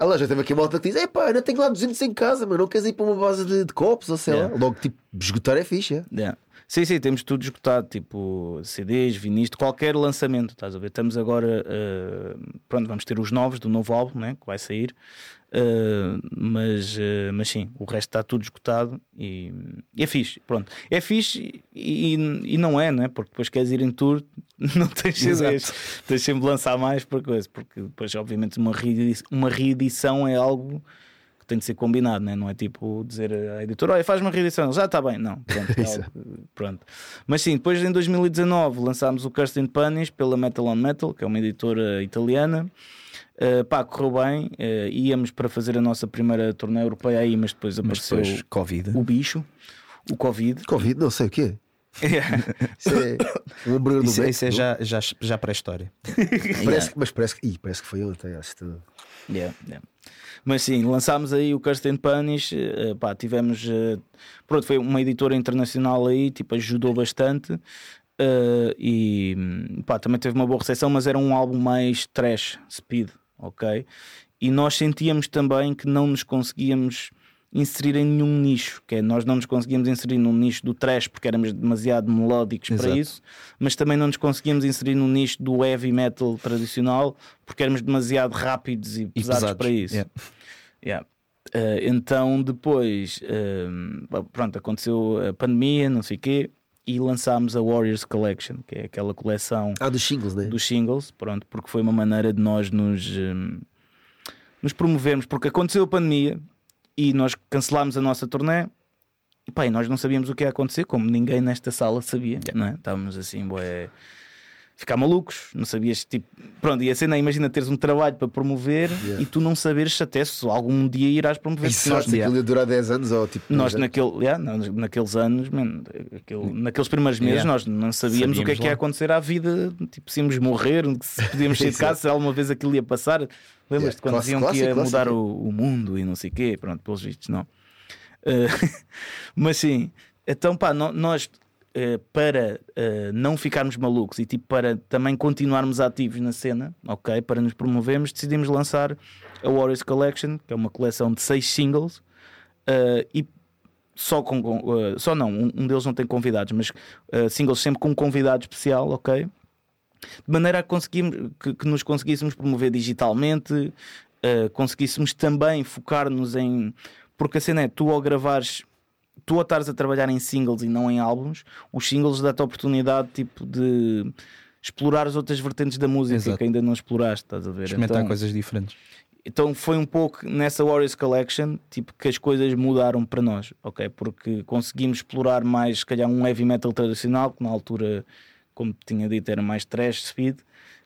Lá, já teve aqui uma malta que diz: é pá, ainda tenho lá 200 em casa, mas não queres ir para uma base de, de copos ou sei yeah. lá. Logo, tipo, esgotar é fixe. É? Yeah. Sim, sim, temos tudo esgotado, tipo CDs, vinis, qualquer lançamento, estás a ver? Estamos agora, uh, pronto, vamos ter os novos do novo álbum, né, que vai sair, uh, mas, uh, mas sim, o resto está tudo esgotado e, e, é fixe, pronto. É fixe e, e, não é, né? Porque depois queres ir em tour, não tens CDs, tens sempre de lançar mais para coisa, porque depois, obviamente, uma reedição, uma reedição é algo tem de ser combinado, né? não é tipo dizer à editora, olha, faz uma reedição, já está bem, não, pronto, é algo, pronto. Mas sim, depois em 2019 lançámos o Kirsten Punish pela Metal on Metal, que é uma editora italiana. Uh, pá, correu bem, uh, íamos para fazer a nossa primeira turnê europeia aí, mas depois apareceu mas depois, COVID. o bicho, o Covid. Covid, não sei o quê. isso é um isso, isso é já, já, já para a história. parece, mas parece, ih, parece que foi acho que. Yeah, yeah. Mas sim, lançámos aí o Kirsten Punish, uh, pá, tivemos. Uh, pronto, foi uma editora internacional aí, tipo, ajudou bastante. Uh, e pá, também teve uma boa recepção, mas era um álbum mais trash, speed, ok? E nós sentíamos também que não nos conseguíamos inserir em nenhum nicho, que é nós não nos conseguíamos inserir no nicho do trash porque éramos demasiado melódicos Exato. para isso, mas também não nos conseguíamos inserir no nicho do heavy metal tradicional porque éramos demasiado rápidos e, e pesados, pesados, para isso. Yeah. Yeah. Uh, então depois uh, pronto, aconteceu a pandemia, não sei o quê, e lançámos a Warriors Collection, que é aquela coleção ah, dos singles, né? dos singles, pronto, porque foi uma maneira de nós nos, um, nos promovermos, porque aconteceu a pandemia, e nós cancelámos a nossa turnê. E pá, e nós não sabíamos o que ia acontecer, como ninguém nesta sala sabia, yeah. não é? Estávamos assim, boé, ficar malucos, não sabias, tipo, pronto, e a cena, imagina teres um trabalho para promover yeah. e tu não saberes se até se algum dia irás promover. Isso nós, aquilo ia durar 10 anos ou tipo. Nós naquele, yeah, naqueles anos, man, aquele, naqueles primeiros meses, yeah. nós não sabíamos, sabíamos o que é que ia acontecer à vida, tipo, se íamos morrer, se podíamos sair de casa, se alguma vez aquilo ia passar. Lembras-te quando diziam que ia mudar o, o, mundo e não sei o quê? Pronto, pelos vistos, não. Uh, mas sim, então pá, nós uh, para uh, não ficarmos malucos e tipo para também continuarmos ativos na cena, ok? Para nos promovermos, decidimos lançar a Warriors Collection, que é uma coleção de seis singles e só com, só não, um, um, deles não tem convidados, mas singles sempre com um convidado especial, ok? de maneira a conseguirmos, que, que nos conseguíssemos promover digitalmente, uh, conseguíssemos também focar-nos em. Porque a cena é, tu ao gravares, tu ao estares a trabalhar em singles e não em álbuns, os singles dão-te a oportunidade tipo de explorar as outras vertentes da música Exato. que ainda não exploraste, estás a ver? Experimentar então, coisas diferentes. Então foi um pouco nessa Warriors Collection tipo, que as coisas mudaram para nós, ok? Porque conseguimos explorar mais, se calhar, um heavy metal tradicional que na altura como tinha dito, era mais trash speed.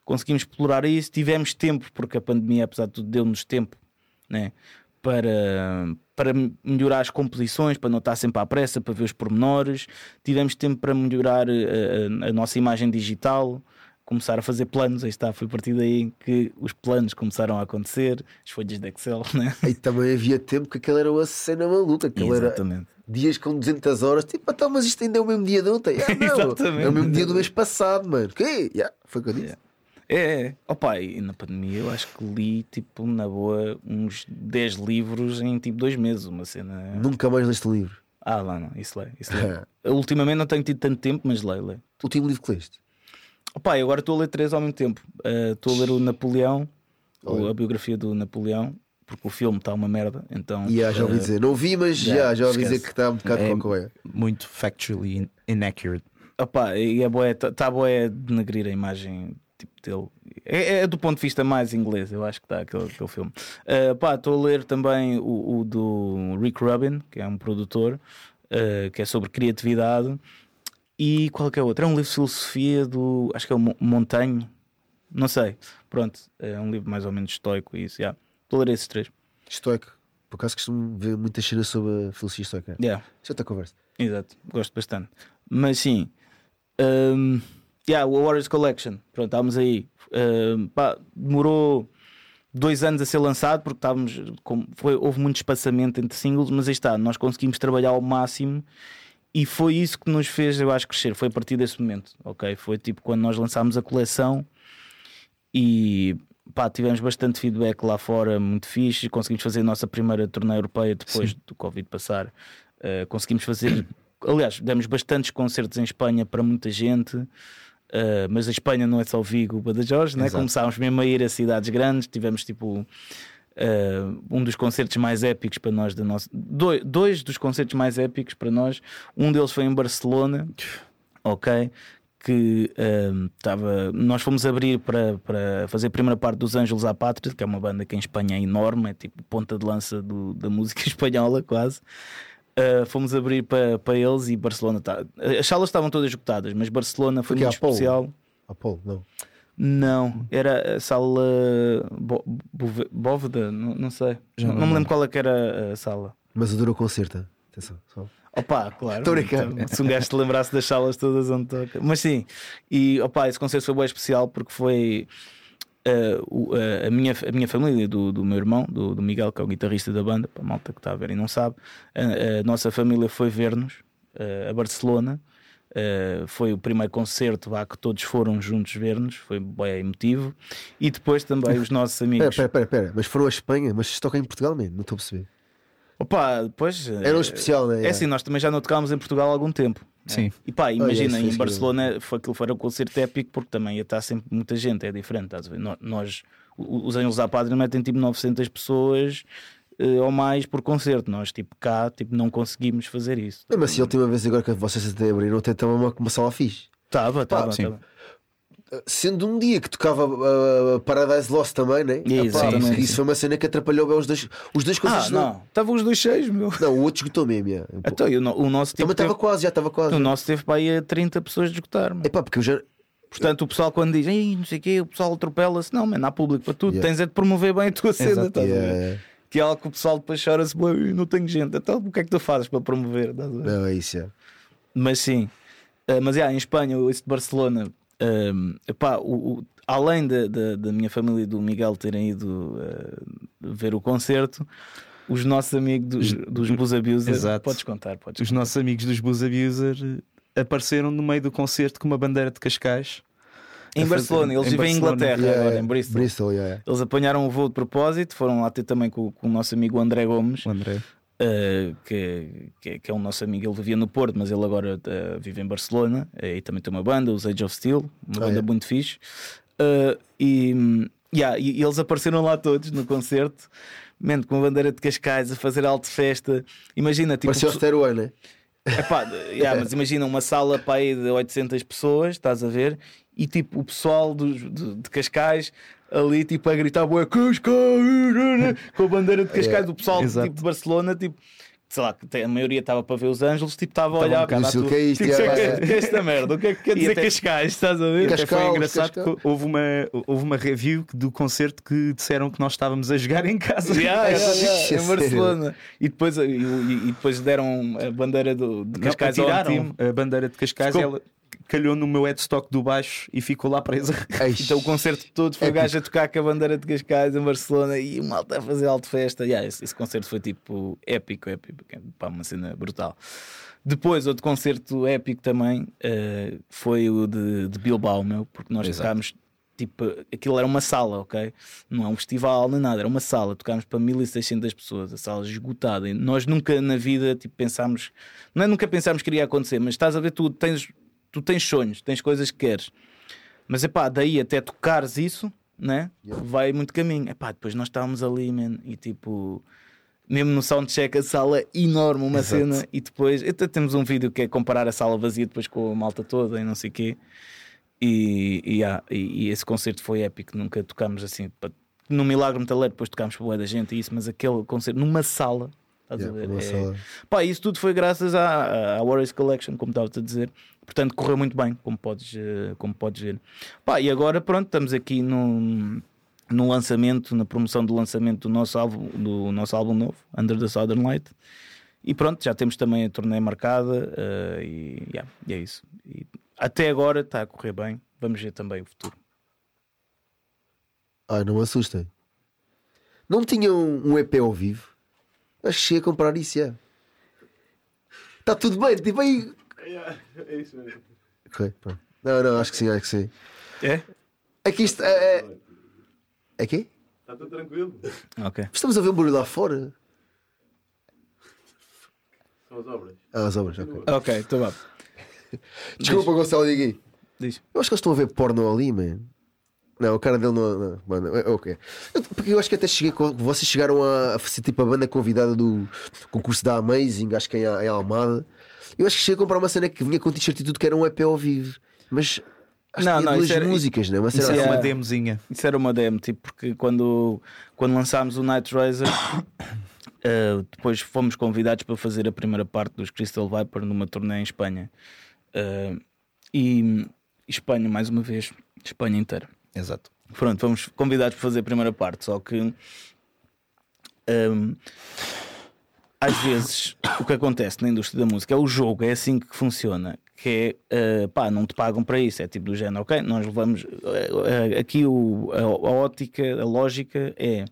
Conseguimos explorar isso, tivemos tempo, porque a pandemia, apesar de tudo, deu-nos tempo né? Para, para melhorar as composições, para não estar sempre à pressa, para ver os pormenores. Tivemos tempo para melhorar a, eh, a, a nossa imagem digital, começar a fazer planos. Aí está, foi a partir daí que os planos começaram a acontecer, as folhas de Excel. Né? E também havia tempo que aquela era uma cena maluca, Exatamente. era dias com 200 horas, tipo, então, mas isto ainda é o mesmo dia de ontem. Ah, não, é o mesmo dia do mês passado, mano. Que? Yeah, foi o que eu disse. Yeah. É, é. Opa, e na pandemia eu acho que li, tipo, na boa, uns 10 livros em tipo 2 meses. Uma cena. Nunca mais leste livro. Ah, lá não, isso leio. Isso leio. Ultimamente não tenho tido tanto tempo, mas leio, leio. O último livro que leste? Opa, eu agora estou a ler três ao mesmo tempo. Eh, Estou a ler o Napoleão, Olha. a biografia do Napoleão, porque o filme está uma merda. Então, E já ouvi eh, dizer, não vi, mas yeah, já, já ouvi esquece. dizer que está um bocado É- cocô. é. Muito factually in- inaccurate. Opa, e é boé, está boé de denegrir a imagem dele. É, é do ponto de vista mais inglês, eu acho que está aquele, aquele filme. Uh, estou a ler também o, o do Rick Rubin, que é um produtor, uh, que é sobre criatividade. E qual que é outro? É um livro de filosofia do. Acho que é o Mo- Montaigne. Não sei. Pronto, é um livro mais ou menos estoico e isso. Yeah. Estou a ler esses três. Estoico. Por acaso costumo ver muitas cenas sobre a filosofia estoica. Yeah. Isso é outra conversa. Exato, gosto bastante. Mas sim, um, yeah, o Warriors Collection, pronto, estávamos aí. Um, pá, demorou dois anos a ser lançado porque estávamos com, foi, houve muito espaçamento entre singles, mas aí está, nós conseguimos trabalhar ao máximo e foi isso que nos fez, eu acho, crescer. Foi a partir desse momento, ok? Foi tipo quando nós lançámos a coleção e pá, tivemos bastante feedback lá fora, muito fixe. Conseguimos fazer a nossa primeira turnê europeia depois Sim. do Covid passar. Uh, conseguimos fazer, aliás, demos bastantes concertos em Espanha para muita gente. Uh, mas a Espanha não é só Vigo, Badajoz, né? Começámos mesmo a ir a cidades grandes. Tivemos tipo uh, um dos concertos mais épicos para nós. Da nossa, dois, dois dos concertos mais épicos para nós. Um deles foi em Barcelona, ok? Que estava. Nós fomos abrir para, para fazer a primeira parte dos Ângelos à Pátria, que é uma banda que em Espanha é enorme, é tipo ponta de lança do- da música espanhola, quase. Uh, fomos abrir para, para eles e Barcelona tá, as salas estavam todas esgotadas, mas Barcelona foi Porque muito Apolo? especial. Apolo, não. Não, era a sala Bo- Bove- Bóveda, não, não sei. Não, não me lembro. qual é que era a sala. Mas o Duro concerta. Atenção. Só. Opa, claro. Tô brincando. Então, Se um gajo te lembrasse das salas todas onde toca. Mas sim, e opa, esse concerto foi bem especial porque foi eh, o- eh, a, minha, a minha família, do, do meu irmão, do, do Miguel, que é o guitarrista da banda, para a malta que está a ver e não sabe, a, a nossa família foi ver-nos eh, a Barcelona. Eh, foi o primeiro concerto vá, que todos foram juntos ver-nos, foi bem emotivo. E depois também os nossos amigos. pera, pera, pera. Mas foram a Espanha, mas isto toca em Portugal mesmo, não estou a perceber. Opa, depois. Era um especial, né? É assim, nós também já não tocámos em Portugal há algum tempo. Né? Sim. E pá, imagina, yes, em Barcelona foi, aquilo foi um concerto épico porque também ia estar sempre muita gente, é diferente. Estás a ver? Nó- Nós, os Anjos à Pátria metem tipo 900 pessoas eh, ou mais por concerto. Nós, tipo, cá, tipo, não conseguimos fazer isso. Mesmo assim, a última vez agora que vocês até abriram, até estava uma, uma sala fixe. Estava, estava, estava. Sendo um dia que tocava uh, Paradise Lost também, né? Exatamente. Epá, isso foi uma cena que atrapalhou bem os dois, os dois Ah, concertos. não, estavam os dois cheios, meu. Não, o outro esgotou mesmo. yeah. Então, e o, no- o nosso tipo, Também estava teve, quase, já estava quase. o nosso teve para aí a 30 pessoas de esgotar. meu. Epá, porque eu já. Portanto, o pessoal quando diz, "Ei, não sei o quê, o pessoal atropela-se, não, mano, há público para tudo, Yeah. tens é de promover bem a tua cena, estás a ver? Yeah. que é algo que o pessoal depois chora-se, "Boi, não tenho gente. Então o que é que tu fazes para promover? Não, é isso. Yeah. Mas sim, Ah, mas yeah, em Espanha, isso de Barcelona, ahm, epá, o- o- além da, da, da minha família e do Miguel terem ido ah, ver o concerto, os nossos amigos dos, dos Blues Abuser, Exato. podes contar, podes Os nossos amigos dos Blues Abuser apareceram no meio do concerto com uma bandeira de Cascais. Em Barcelona, eles em vivem em. Inglaterra Yeah, agora, em Bristol. Bristol, yeah. Eles apanharam o voo de propósito, foram lá ter também com, com o nosso amigo André Gomes. O André. Uh, que, que, é- é um nosso amigo, ele vivia no Porto, mas ele agora uh, vive em Barcelona uh, e também tem uma banda, os Age of Steel, uma Ah, banda é? muito fixe. Uh, e, yeah, e, e eles apareceram lá todos no concerto, mente, com uma bandeira de Cascais a fazer alta festa. Imagina, tipo, Parecia o Stairway, né? Epá, yeah, mas imagina uma sala para aí de 800 pessoas, estás a ver? E tipo o pessoal dos, de, de Cascais ali tipo a gritar Boa Cascais com a bandeira de Cascais, o pessoal Exato. tipo, de Barcelona, tipo, sei lá, a maioria estava para ver os Ângeles, tipo, estava a Estava um olhar bocado para tu- O que é isto? tipo, que, yeah. que é esta merda? O que é que quer dizer até- Cascais? Estás a ver? Cascais, foi engraçado Cascais. que houve uma, houve uma review do concerto que disseram que nós estávamos a jogar em casa. Yeah, yeah, É yeah, em Barcelona e depois, e, e- depois deram a bandeira do, de Não, Cascais ao tiraram time. a bandeira de Cascais Ficou- ela calhou no meu headstock do baixo e ficou lá presa. Eish. Então o concerto todo foi o gajo a tocar com a bandeira de Cascais em Barcelona e o malta a fazer alto festa. Yeah, esse, esse concerto foi tipo épico, épico, pá, uma cena brutal. Depois, outro concerto épico também eh, foi o de, de Bilbao, meu, porque nós Exato. tocámos. Tipo, aquilo era uma sala, ok? Não é um festival nem nada, era uma sala. Tocámos para 1600 pessoas, a sala esgotada. E nós nunca na vida tipo, pensámos, não é nunca pensámos que iria acontecer, mas estás a ver, tu tens, tu tens sonhos, tens coisas que queres. Mas é pá, daí até tocares isso, né? Yeah. Vai muito caminho. É pá, depois nós estávamos ali, man, e tipo, mesmo no soundcheck, a sala enorme, uma Exato. cena, e depois até temos um vídeo que é comparar a sala vazia depois com a malta toda e não sei o quê. E, e, ah, e- e esse concerto foi épico, nunca tocámos assim. pá, No Milagre Metaleiro, depois tocámos para boa da gente e isso, mas aquele concerto numa sala. Estás a Yeah, ver? uma É- sala. Pá, isso tudo foi graças à, à Warriors Collection, como estava a dizer. Portanto, correu muito bem, como podes, eh, como podes ver. Pá, e agora, pronto, estamos aqui no, no lançamento, na promoção do lançamento do nosso álbum, do nosso álbum novo, Under the Southern Light. E pronto, já temos também a turnê marcada eh, e, yeah, e é isso. E até agora está a correr bem. Vamos ver também o futuro. Ai, não me assustem. Não tinham um EP ao vivo? Cheguei a comprar isso, já. Está tudo bem, tipo aí. É isso mesmo. Pronto. Não, não, acho que sim, acho que sim. É? Aqui isto é. É, é quê? Está tudo tranquilo? Ok. Estamos a ver um barulho lá fora. São as obras. Ah, as obras, ok. Ok, estou bem. Desculpa, Gonçalo Digui. Diz. Eu acho que eles estão a ver porno ali, man. Não, o cara dele não. não mano, é, ok. Eu- Porque eu acho que até cheguei. Vocês chegaram a, a fazer tipo a banda convidada do concurso da Amazing, acho que em, em Almada. Eu acho que cheguei a comprar uma cena que vinha com t-shirt e tudo que era um EP ao vivo. Mas. Acho Não, que tinha não, duas isso era- músicas, né? Uma Isso era é- uma demozinha. Isso era uma demo, tipo, porque quando, quando lançámos o Night Razor, eh, depois fomos convidados para fazer a primeira parte dos Crystal Viper numa turnê em Espanha. Eh, e Espanha, mais uma vez, Espanha inteira. Exato. Pronto, fomos convidados para fazer a primeira parte, só que hum, às vezes o que acontece na indústria da música é o jogo, é assim que funciona. Que é uh, pá, não te pagam para isso, é tipo do género, ok? Nós levamos uh, uh, aqui o, a, a ótica, a lógica é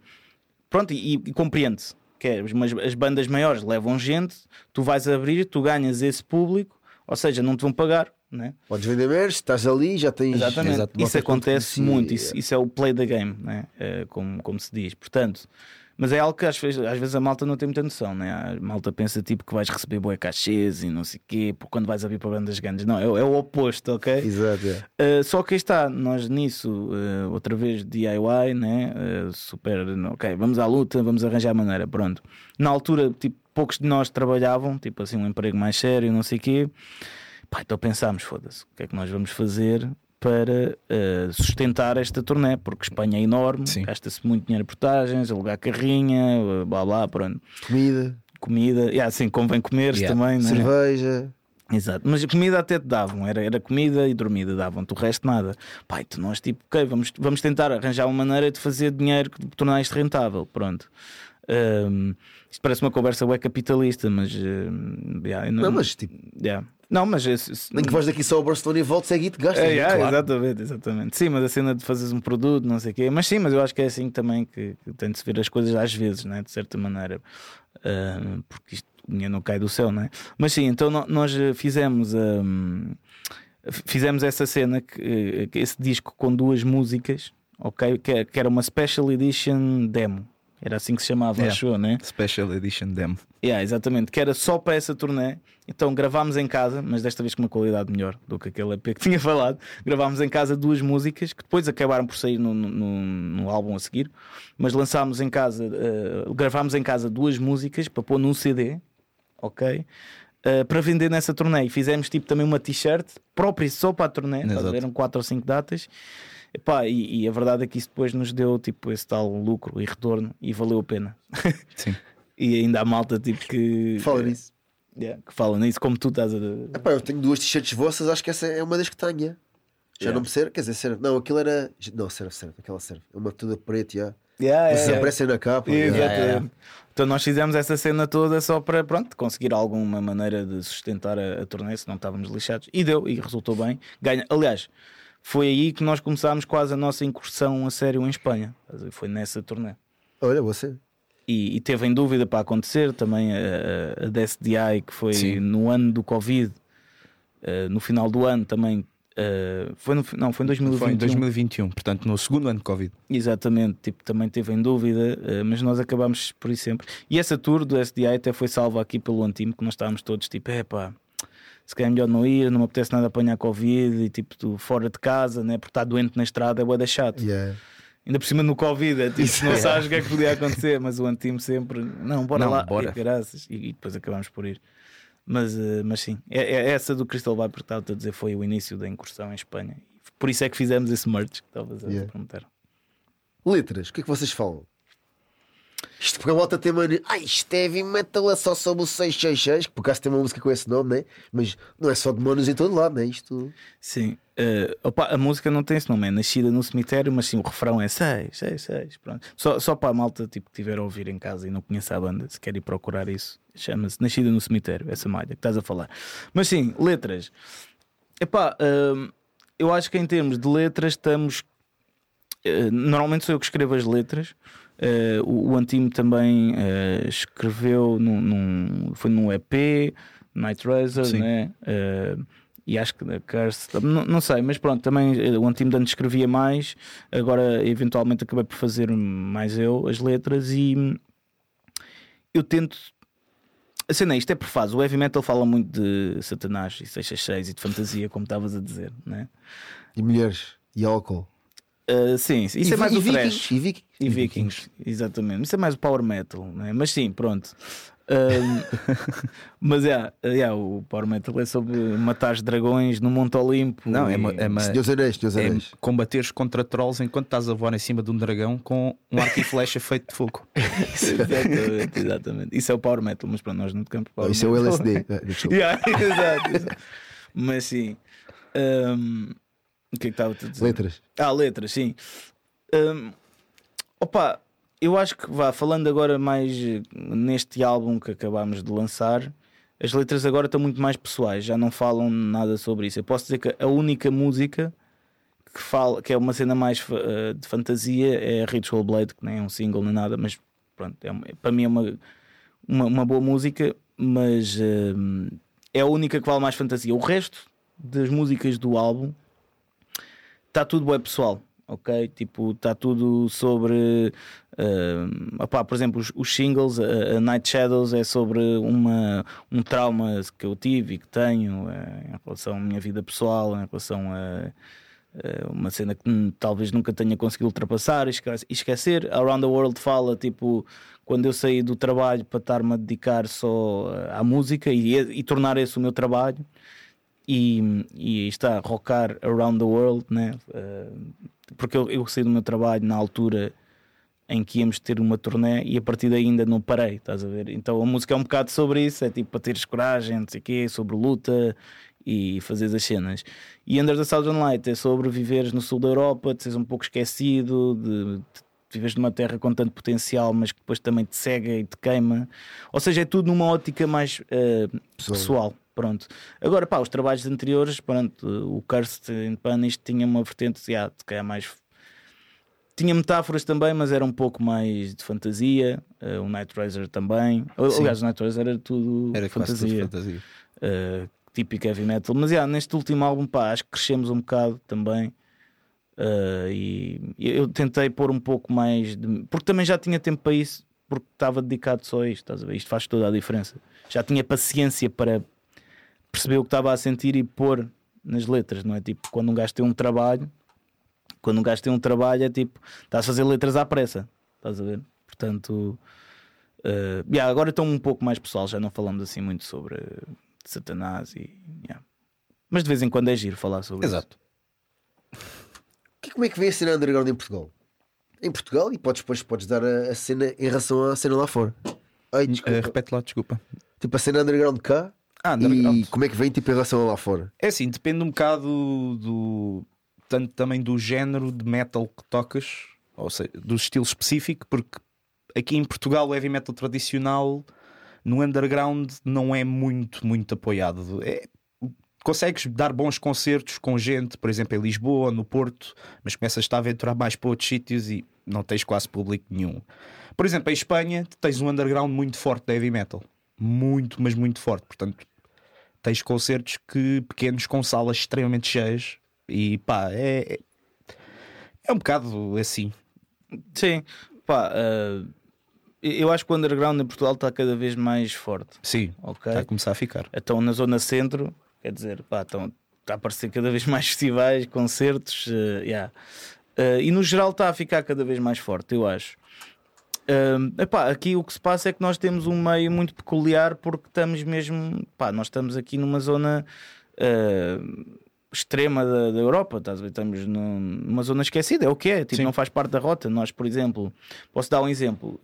pronto, e, e compreende-se que é, mas as bandas maiores levam gente, tu vais abrir, tu ganhas esse público, ou seja, não te vão pagar, né? Podes vender merch, estás ali, já tens. Exatamente. Exato, isso acontece muito. Isso, isso é o play da game, né? Eh, como, como se diz. Portanto, mas é algo que às vezes, às vezes a malta não tem muita noção, né? A malta pensa tipo que vais receber boa cachês e não sei o quê, por quando vais abrir para bandas grandes. Não, é, o- é o oposto, ok? Exato, é. Uh, só que aí está, nós nisso, uh, outra vez DIY, né? Uh, super, ok, vamos à luta, vamos arranjar a maneira, pronto. Na altura, tipo, poucos de nós trabalhavam, tipo assim, um emprego mais sério, não sei o quê. Pá, então pensámos, foda-se, o que é que nós vamos fazer para uh, sustentar esta turnê? Porque Espanha é enorme, gasta-se muito dinheiro em portagens, alugar carrinha, uh, blá blá, pronto. Comida, Comida, e assim, convém comer Yeah. também, né? cerveja. Exato, mas a comida até te davam, era, era comida e dormida, davam-te o resto nada. Pá, então nós tipo, ok, vamos, vamos tentar arranjar uma maneira de fazer dinheiro que tornar isto rentável. Pronto. Ahm, isto parece uma conversa web capitalista, mas. ahm, yeah, eu Não, mas tipo, yeah. Não, mas. esse- esse- nem que vais daqui só ao Barcelona e voltes, segue e te gastas. é, né? yeah, Claro. Exatamente, exatamente. Sim, mas a cena de fazeres um produto, não sei o quê. Mas sim, mas eu acho que é assim também que, que tem de se ver as coisas às vezes, né? de certa maneira. Ah, porque isto, o dinheiro não cai do céu, não é? Mas sim, então no- nós eh, fizemos. ahm, fizemos essa cena, que, eh, que esse disco com duas músicas, ok? Que, é- que era uma Special Edition Demo. Era assim que se chamava, Yeah. achou, né? Special Edition Demo. Yeah, exatamente, que era só para essa turnê. Então gravámos em casa, mas desta vez com uma qualidade melhor do que aquele EP que tinha falado. Gravámos em casa duas músicas que depois acabaram por sair no, no, no álbum a seguir. Mas lançámos em casa, eh, gravámos em casa duas músicas para pôr num CD, ok? Eh, para vender nessa turnê. E fizemos tipo também uma t-shirt própria só para a turnê. Eram quatro ou cinco datas. Epá, e, e a verdade é que isso depois nos deu tipo esse tal lucro e retorno e valeu a pena. Sim. E ainda há malta tipo que Fala nisso. Yeah, que fala nisso, como tu estás a. Epá, eu tenho duas t-shirts vossas, acho que essa é uma das que tenho. Já Yeah. não me serve, quer dizer, serve. Não, aquilo era. Não, serve, serve, aquela serve. É uma toda preta, já. Yeah, Vocês yeah. aparecem na capa. Yeah. Então nós fizemos essa cena toda só para pronto, conseguir alguma maneira de sustentar a, a turnê, se não estávamos lixados. E deu, e resultou bem. Ganha. Aliás, foi aí que nós começámos quase a nossa incursão a sério em Espanha. Foi nessa turnê. Olha, você. E, e teve em dúvida para acontecer também a, a, DSDI, que foi Sim. no ano do Covid, eh, no final do ano também. eh, foi no, não, foi em 2021. Foi em 2021, portanto, no segundo ano de Covid. Exatamente, tipo, também teve em dúvida, eh, mas nós acabámos por ir sempre. E essa tour do SDI até foi salva aqui pelo Antimo, que nós estávamos todos tipo, é pá, se calhar é melhor não ir, não me apetece nada apanhar Covid e tipo, tu fora de casa, né? porque estar doente na estrada é bué chato. Yeah. Ainda por cima no Covid, é, tipo, não sabes o que é que podia acontecer, mas o antimo sempre, não, bora Não, lá, bora. E, graças, e, e depois acabamos por ir. Mas, eh, mas sim, é, é essa do Crystal Viper que estava a dizer foi o início da incursão em Espanha. Por isso é que fizemos esse merch que estavas a Yeah. perguntar. Letras, o que é que vocês falam? Isto porque a volta tem mania. Ah, isto é heavy metal, é só sobre o 666, que por acaso tem uma música com esse nome, né? Mas não é só demónios em todo lado, né? Isto. Sim, eh, opa, a música não tem esse nome, é Nascida no Cemitério, mas sim o refrão é 6, 6, 6. Pronto. Só, só para a malta tipo, que estiver a ouvir em casa e não conhece a banda, se quer ir procurar isso, chama-se Nascida no Cemitério, essa malha que estás a falar. Mas sim, letras. Epá, hum, eu acho que em termos de letras estamos. eh, normalmente sou eu que escrevo as letras. Eh, o, o Antimo também eh, escreveu num, num- foi num EP, Night Razor, Sim. né? Eh, e acho que Curse, não, não sei, mas pronto, também o Antimo antes escrevia mais, agora eventualmente acabei por fazer mais eu as letras e eu tento. A cena é isto é por fase. O heavy metal fala muito de Satanás e 666 e de fantasia, como estavas a dizer, né? E mulheres, e álcool. Uh, sim, isso e, é mais e o vikings, thrash. E vikings. E Vikings, exatamente. Isso é mais o power metal, né? mas sim, pronto. Um, mas é, é, o power metal é sobre matar dragões no Monte Olimpo. Não, é e- uma, é uma- Senhores Anéis, Senhores é Anéis. combateres contra trolls enquanto estás a voar em cima de um dragão com um arco e flecha feito de fogo. exatamente, exatamente. Isso é o power metal, mas pronto, nós não tocamos power Isso é o metal. LSD. Ah, desculpa. Yeah, exato, exato. Mas sim. um, o que é que estava a te dizer? Letras. Ah, letras, sim. Hum, opa, eu acho que vá, falando agora mais eh, neste álbum que acabámos de lançar, as letras agora estão muito mais pessoais, já não falam nada sobre isso. Eu posso dizer que a única música que fala, que é uma cena mais eh, de fantasia, é Ritual Blade, que nem é um single nem nada, mas pronto, é para mim é uma, uma, uma boa música, mas hum, é a única que vale mais fantasia. O resto das músicas do álbum está tudo bem pessoal, ok? Tipo, está tudo sobre. ah, opá, por exemplo, os, os singles, a, Night Shadows é sobre uma, um trauma que eu tive e que tenho eh, em relação à minha vida pessoal, em relação a. a uma cena que talvez nunca tenha conseguido ultrapassar e esque- esquecer. Around the World fala tipo quando eu saí do trabalho para estar-me a dedicar só à música e, e tornar esse o meu trabalho e, e está rockar around the world, né? Uh, porque eu, eu saí do meu trabalho na altura em que íamos ter uma turnê e a partir daí ainda não parei, estás a ver? Então a música é um bocado sobre isso, é tipo para teres coragem, não sei o quê, sobre luta e fazeres as cenas. E Under the Southern Light é sobre viveres no sul da Europa, de seres um pouco esquecido, de, de viveres numa terra com tanto potencial, mas que depois também te cega e te queima. Ou seja, é tudo numa ótica mais uh, Pessoal. pessoal. Pronto. Agora, pá, os trabalhos anteriores, pronto, o Cursed and Punished tinha uma vertente, já, de que é mais. Tinha metáforas também, mas era um pouco mais de fantasia. eh, o Night Razor também. Sim. Aliás, o Night Razor era tudo Era quase tudo fantasia. fantasia. uh, típico heavy metal. Mas yeah, neste último álbum, pá, acho que crescemos um bocado também. Uh, e eu tentei pôr um pouco mais de... porque também já tinha tempo para isso, porque estava dedicado só a isto. Estás a ver? Isto faz toda a diferença. Já tinha paciência para perceber o que estava a sentir e pôr nas letras, não é? Tipo, quando um gajo tem um trabalho, quando um gajo tem um trabalho, é tipo, estás a fazer letras à pressa, estás a ver? Portanto, uh, yeah, agora estão um pouco mais pessoal, já não falamos assim muito sobre Satanás e. yeah. Mas de vez em quando é giro falar sobre Exato. Que- Como é que vê a cena underground em Portugal? Em Portugal e podes, depois podes dar a, a cena em relação à cena lá fora. Ai. Eh, repete lá, desculpa. Tipo a cena underground cá Ah, e como é que vem tipo, em relação a lá fora? É assim, depende um bocado do. Tanto também do género de metal que tocas, ou seja, do estilo específico, porque aqui em Portugal o heavy metal tradicional no underground não é muito, muito apoiado. É, consegues dar bons concertos com gente, por exemplo, em Lisboa, no Porto, mas começas a aventurar mais para outros sítios e não tens quase público nenhum. Por exemplo, em Espanha tens um underground muito forte de heavy metal. Muito, mas muito forte. Portanto, tens concertos que pequenos com salas extremamente cheias e pá, é, é um bocado assim. Sim, pá, uh, eu acho que o underground em Portugal está cada vez mais forte. Sim, Ok? está a começar a ficar. Então na zona centro Quer dizer, pá, estão, está a aparecer cada vez mais festivais, concertos, uh, yeah. Uh, e no geral está a ficar cada vez mais forte, eu acho. Uh, epá, aqui o que se passa é que nós temos um meio muito peculiar porque estamos mesmo, pá, nós estamos aqui numa zona uh, extrema da, da Europa, estás a ver? estamos num, numa zona esquecida, é o que é, tipo, não faz parte da rota. Nós, por exemplo, posso dar um exemplo: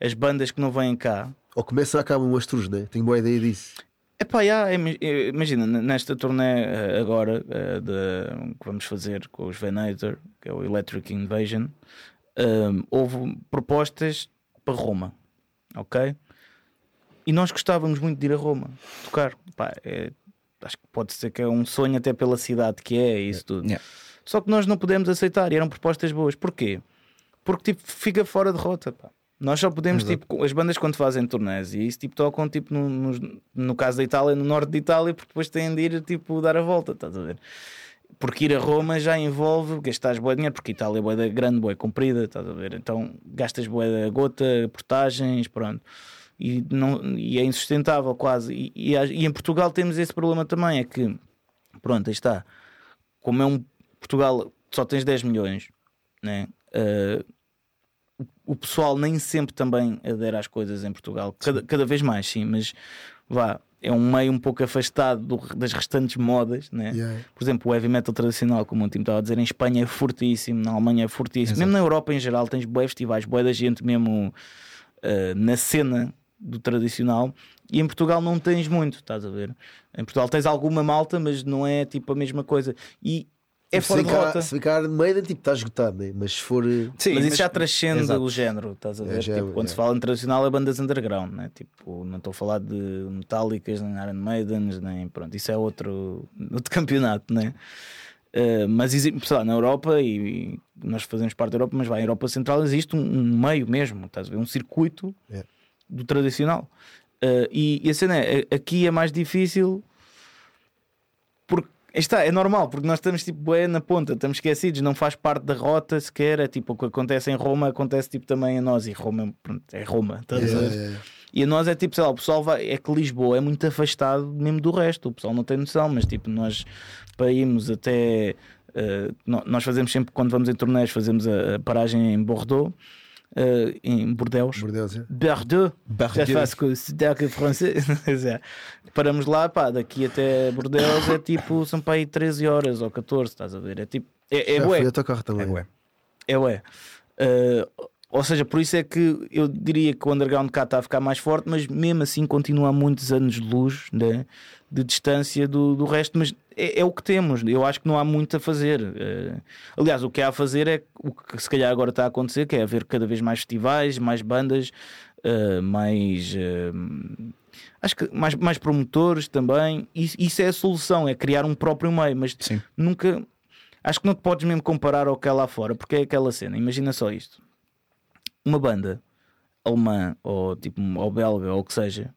as bandas que não vêm cá. Ou começam a acabar um astruz, né? Tenho boa ideia disso. Epá, yeah, imagina, nesta turnê eh, agora eh, de, que vamos fazer com os Venator, que é o Electric Invasion, um, houve propostas para Roma, ok? E nós gostávamos muito de ir a Roma tocar. Pá, é, acho que pode ser que é um sonho até pela cidade que é isso tudo. Yeah. Só que nós não podemos aceitar e eram propostas boas. Porquê? Porque tipo, fica fora de rota. Pá. Nós só podemos, Exato. tipo, as bandas quando fazem turnés e isso, tipo, tocam, tipo, no, no, no, caso da Itália, no norte de Itália, porque depois têm de ir, tipo, dar a volta, estás a ver? Porque ir a Roma já envolve gastar boa dinheiro, porque Itália é boa grande, boa comprida, estás a ver? Então gastas boa gota, portagens, pronto. E, não, e é insustentável quase. E, e, e, em Portugal temos esse problema também, é que, pronto, aí está. Como é um Portugal, só tens 10 milhões, né? Uh, o pessoal nem sempre também adere às coisas em Portugal, cada, cada vez mais, sim, mas vá, é um meio um pouco afastado do, das restantes modas, né? Yeah. Por exemplo, o heavy metal tradicional, como o time estava a dizer, em Espanha é fortíssimo, na Alemanha é fortíssimo, Exato. mesmo na Europa em geral, tens boas festivais, boa da gente mesmo uh, na cena do tradicional. E em Portugal não tens muito, estás a ver? Em Portugal tens alguma malta, mas não é tipo a mesma coisa. E é tipo, fora de rota. Se ficar meio, tipo, está esgotado, né? mas se for. Eh, Sim, mas isso já transcende Exato. o género, estás a é, ver? É, já, tipo, quando é. se fala internacional é bandas underground, né? tipo, não estou a falar de Metallicas, nem Iron Maidens, nem pronto, isso é outro, outro campeonato, né? Uh, mas existe, na Europa, e, e, nós fazemos parte da Europa, mas vai, na Europa Central existe um, um meio mesmo, estás a ver? Um circuito é. do tradicional. Uh, e, e a cena é, aqui é mais difícil Está, é normal, porque nós estamos tipo é na ponta, estamos esquecidos, não faz parte da rota sequer. É tipo o que acontece em Roma, acontece tipo também a nós. E Roma pronto, é Roma, estás yeah, a yeah. E a nós é tipo, sei lá, o pessoal vai, é que Lisboa é muito afastado mesmo do resto, o pessoal não tem noção, mas tipo, nós para irmos até. Uh, nós fazemos sempre, quando vamos em torneios, fazemos a, a paragem em Bordeaux uh, em Bordeaux. Bordeaux, é? Bordeaux. Já faço com o sotaque francês. É. Paramos lá, pá, daqui até Bordeaux é tipo, são para aí 13 horas ou 14, estás a ver? É tipo, é, é Já ué. Fui também. É ué. É ué. Uh, ou seja, por isso é que eu diria que o underground cá está a ficar mais forte, mas mesmo assim continua a muitos anos de luz né, de distância do, do resto. Mas é, é, o que temos, eu acho que não há muito a fazer. Uh, aliás, o que há a fazer é o que se calhar agora está a acontecer, que é haver cada vez mais festivais, mais bandas, uh, mais. Uh, acho que mais, mais promotores também. Isso, isso é a solução, é criar um próprio meio, mas Sim. nunca. Acho que não te podes mesmo comparar ao que é lá fora, porque é aquela cena. Imagina só isto uma banda alemã ou tipo ou belga ou o que seja,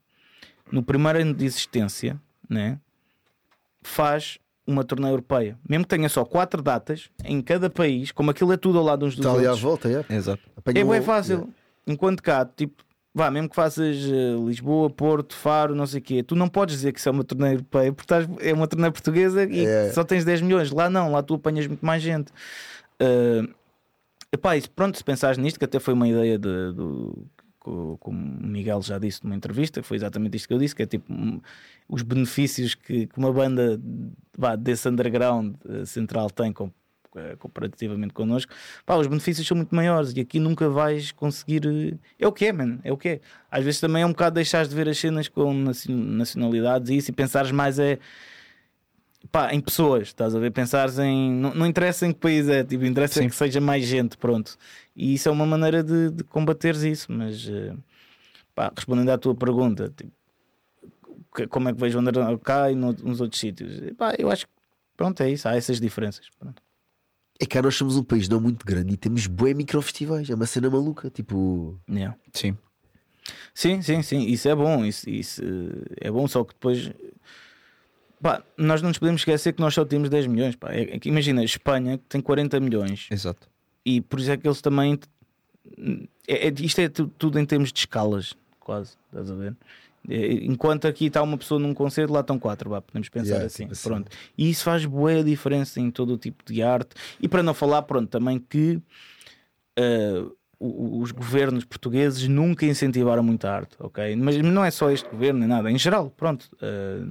no primeiro ano de existência, né, faz uma turnê europeia, mesmo que tenha só quatro datas em cada país, como aquilo é tudo ao lado uns dos Está outros. ali à volta, é. Exato. é bem fácil. Yeah. Enquanto cá, tipo, vá, mesmo que faças uh, Lisboa, Porto, Faro, não sei o quê, tu não podes dizer que isso é uma turnê europeia, porque estás, é uma turnê portuguesa e é. só tens 10 milhões. Lá não, lá tu apanhas muito mais gente. Uh, Epá, pronto, se pensares nisto, que até foi uma ideia de, do, como o Miguel já disse numa entrevista, foi exatamente isto que eu disse, que é tipo os benefícios que, que uma banda vá, desse underground eh, central tem com, eh, comparativamente connosco, pá, os benefícios são muito maiores e aqui nunca vais conseguir. Eh, é o que é, man, é o que é. Às vezes também é um bocado deixares de ver as cenas com nacionalidades e isso e pensares mais é pá, em pessoas, estás a ver? Pensares em. Não, não interessa em que país é, tipo, interessa Sim. que seja mais gente, pronto. E isso é uma maneira de, de combateres isso, mas uh, pá, respondendo à tua pergunta, tipo, como é que vejo andar cá e no, nos outros sítios? Pá, eu acho que pronto, é isso, há essas diferenças. Pronto. É que nós somos um país não muito grande e temos bué microfestivais, é uma cena maluca, tipo. Yeah. Sim. Sim, sim, sim, isso é bom, isso, isso é bom, só que depois Pá, nós não nos podemos esquecer que nós só temos 10 milhões. Pá. É, é imagina, Espanha tem 40 milhões. Exato. E por isso é que eles também. É, é, isto é tudo, em termos de escalas, quase. Estás a ver? Eh, Enquanto aqui está uma pessoa num concerto, lá estão quatro, podemos pensar Yeah, assim. tipo assim. Pronto. E isso faz boa diferença em todo o tipo de arte. E para não falar, pronto, também que o- os governos portugueses nunca incentivaram muito a arte, ok? Mas não é só este governo nem nada, em geral, pronto. eh,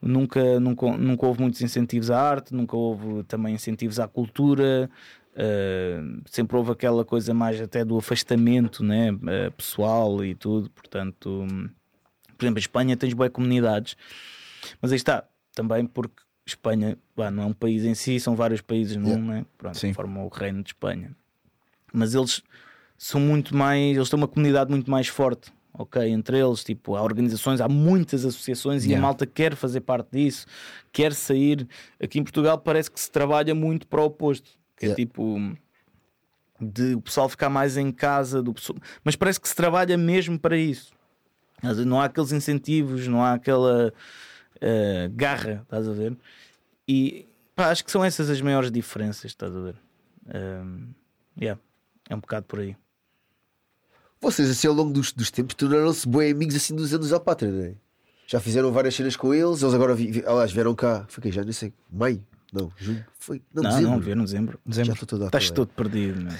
nunca, nunca, nunca houve muitos incentivos à arte, nunca houve também incentivos à cultura. eh, sempre houve aquela coisa mais até do afastamento né, eh, pessoal e tudo, portanto, por exemplo, em Espanha tens boas comunidades, mas aí está, também porque Espanha vá, não é um país em si, são vários países num, Yeah. né? Pronto, Sim. formam o reino de Espanha. Mas eles são muito mais, eles têm uma comunidade muito mais forte, ok? Entre eles, tipo, há organizações, há muitas associações e a Yeah. malta quer fazer parte disso, quer sair. Aqui em Portugal parece que se trabalha muito para o oposto, que é Yeah. tipo de o pessoal ficar mais em casa, do pessoal... mas parece que se trabalha mesmo para isso. Não há aqueles incentivos, não há aquela eh, garra, estás a ver? E pá, acho que são essas as maiores diferenças, estás a ver? Um, yeah, é um bocado por aí. Vocês, assim, ao longo dos, dos tempos, tornaram-se bem amigos assim dos anos à pátria, não é? Já fizeram várias cenas com eles, eles agora vi, vi, aliás, vieram cá, foi que já nem sei, maio? Não, junho, foi, não, Não, dezembro. não, ver no dezembro. Já Dezembro. estou todo a Estás todo perdido, meu.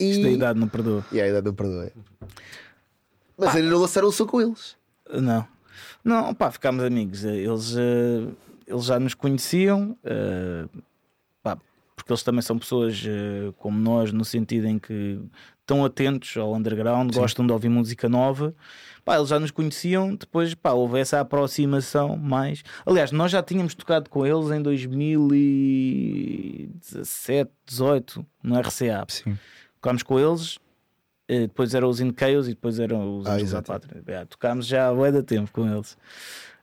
E... Isto da idade não perdoa. E a idade não perdoa. é. Mas ainda não lançaram o som com eles. Não, não, pá, ficámos amigos. Eles, eh, eles já nos conheciam, eh, pá, porque eles também são pessoas eh, como nós, no sentido em que estão atentos ao underground, gostam de ouvir música nova. Pá, eles já nos conheciam, depois pá, houve essa aproximação mais. Aliás, nós já tínhamos tocado com eles em 2017, 18 no RCA. Sim. Tocámos com eles, eh, depois eram os In Chaos e depois eram os Ah, Anjos da. Pátria. É, tocámos já há de tempo com eles.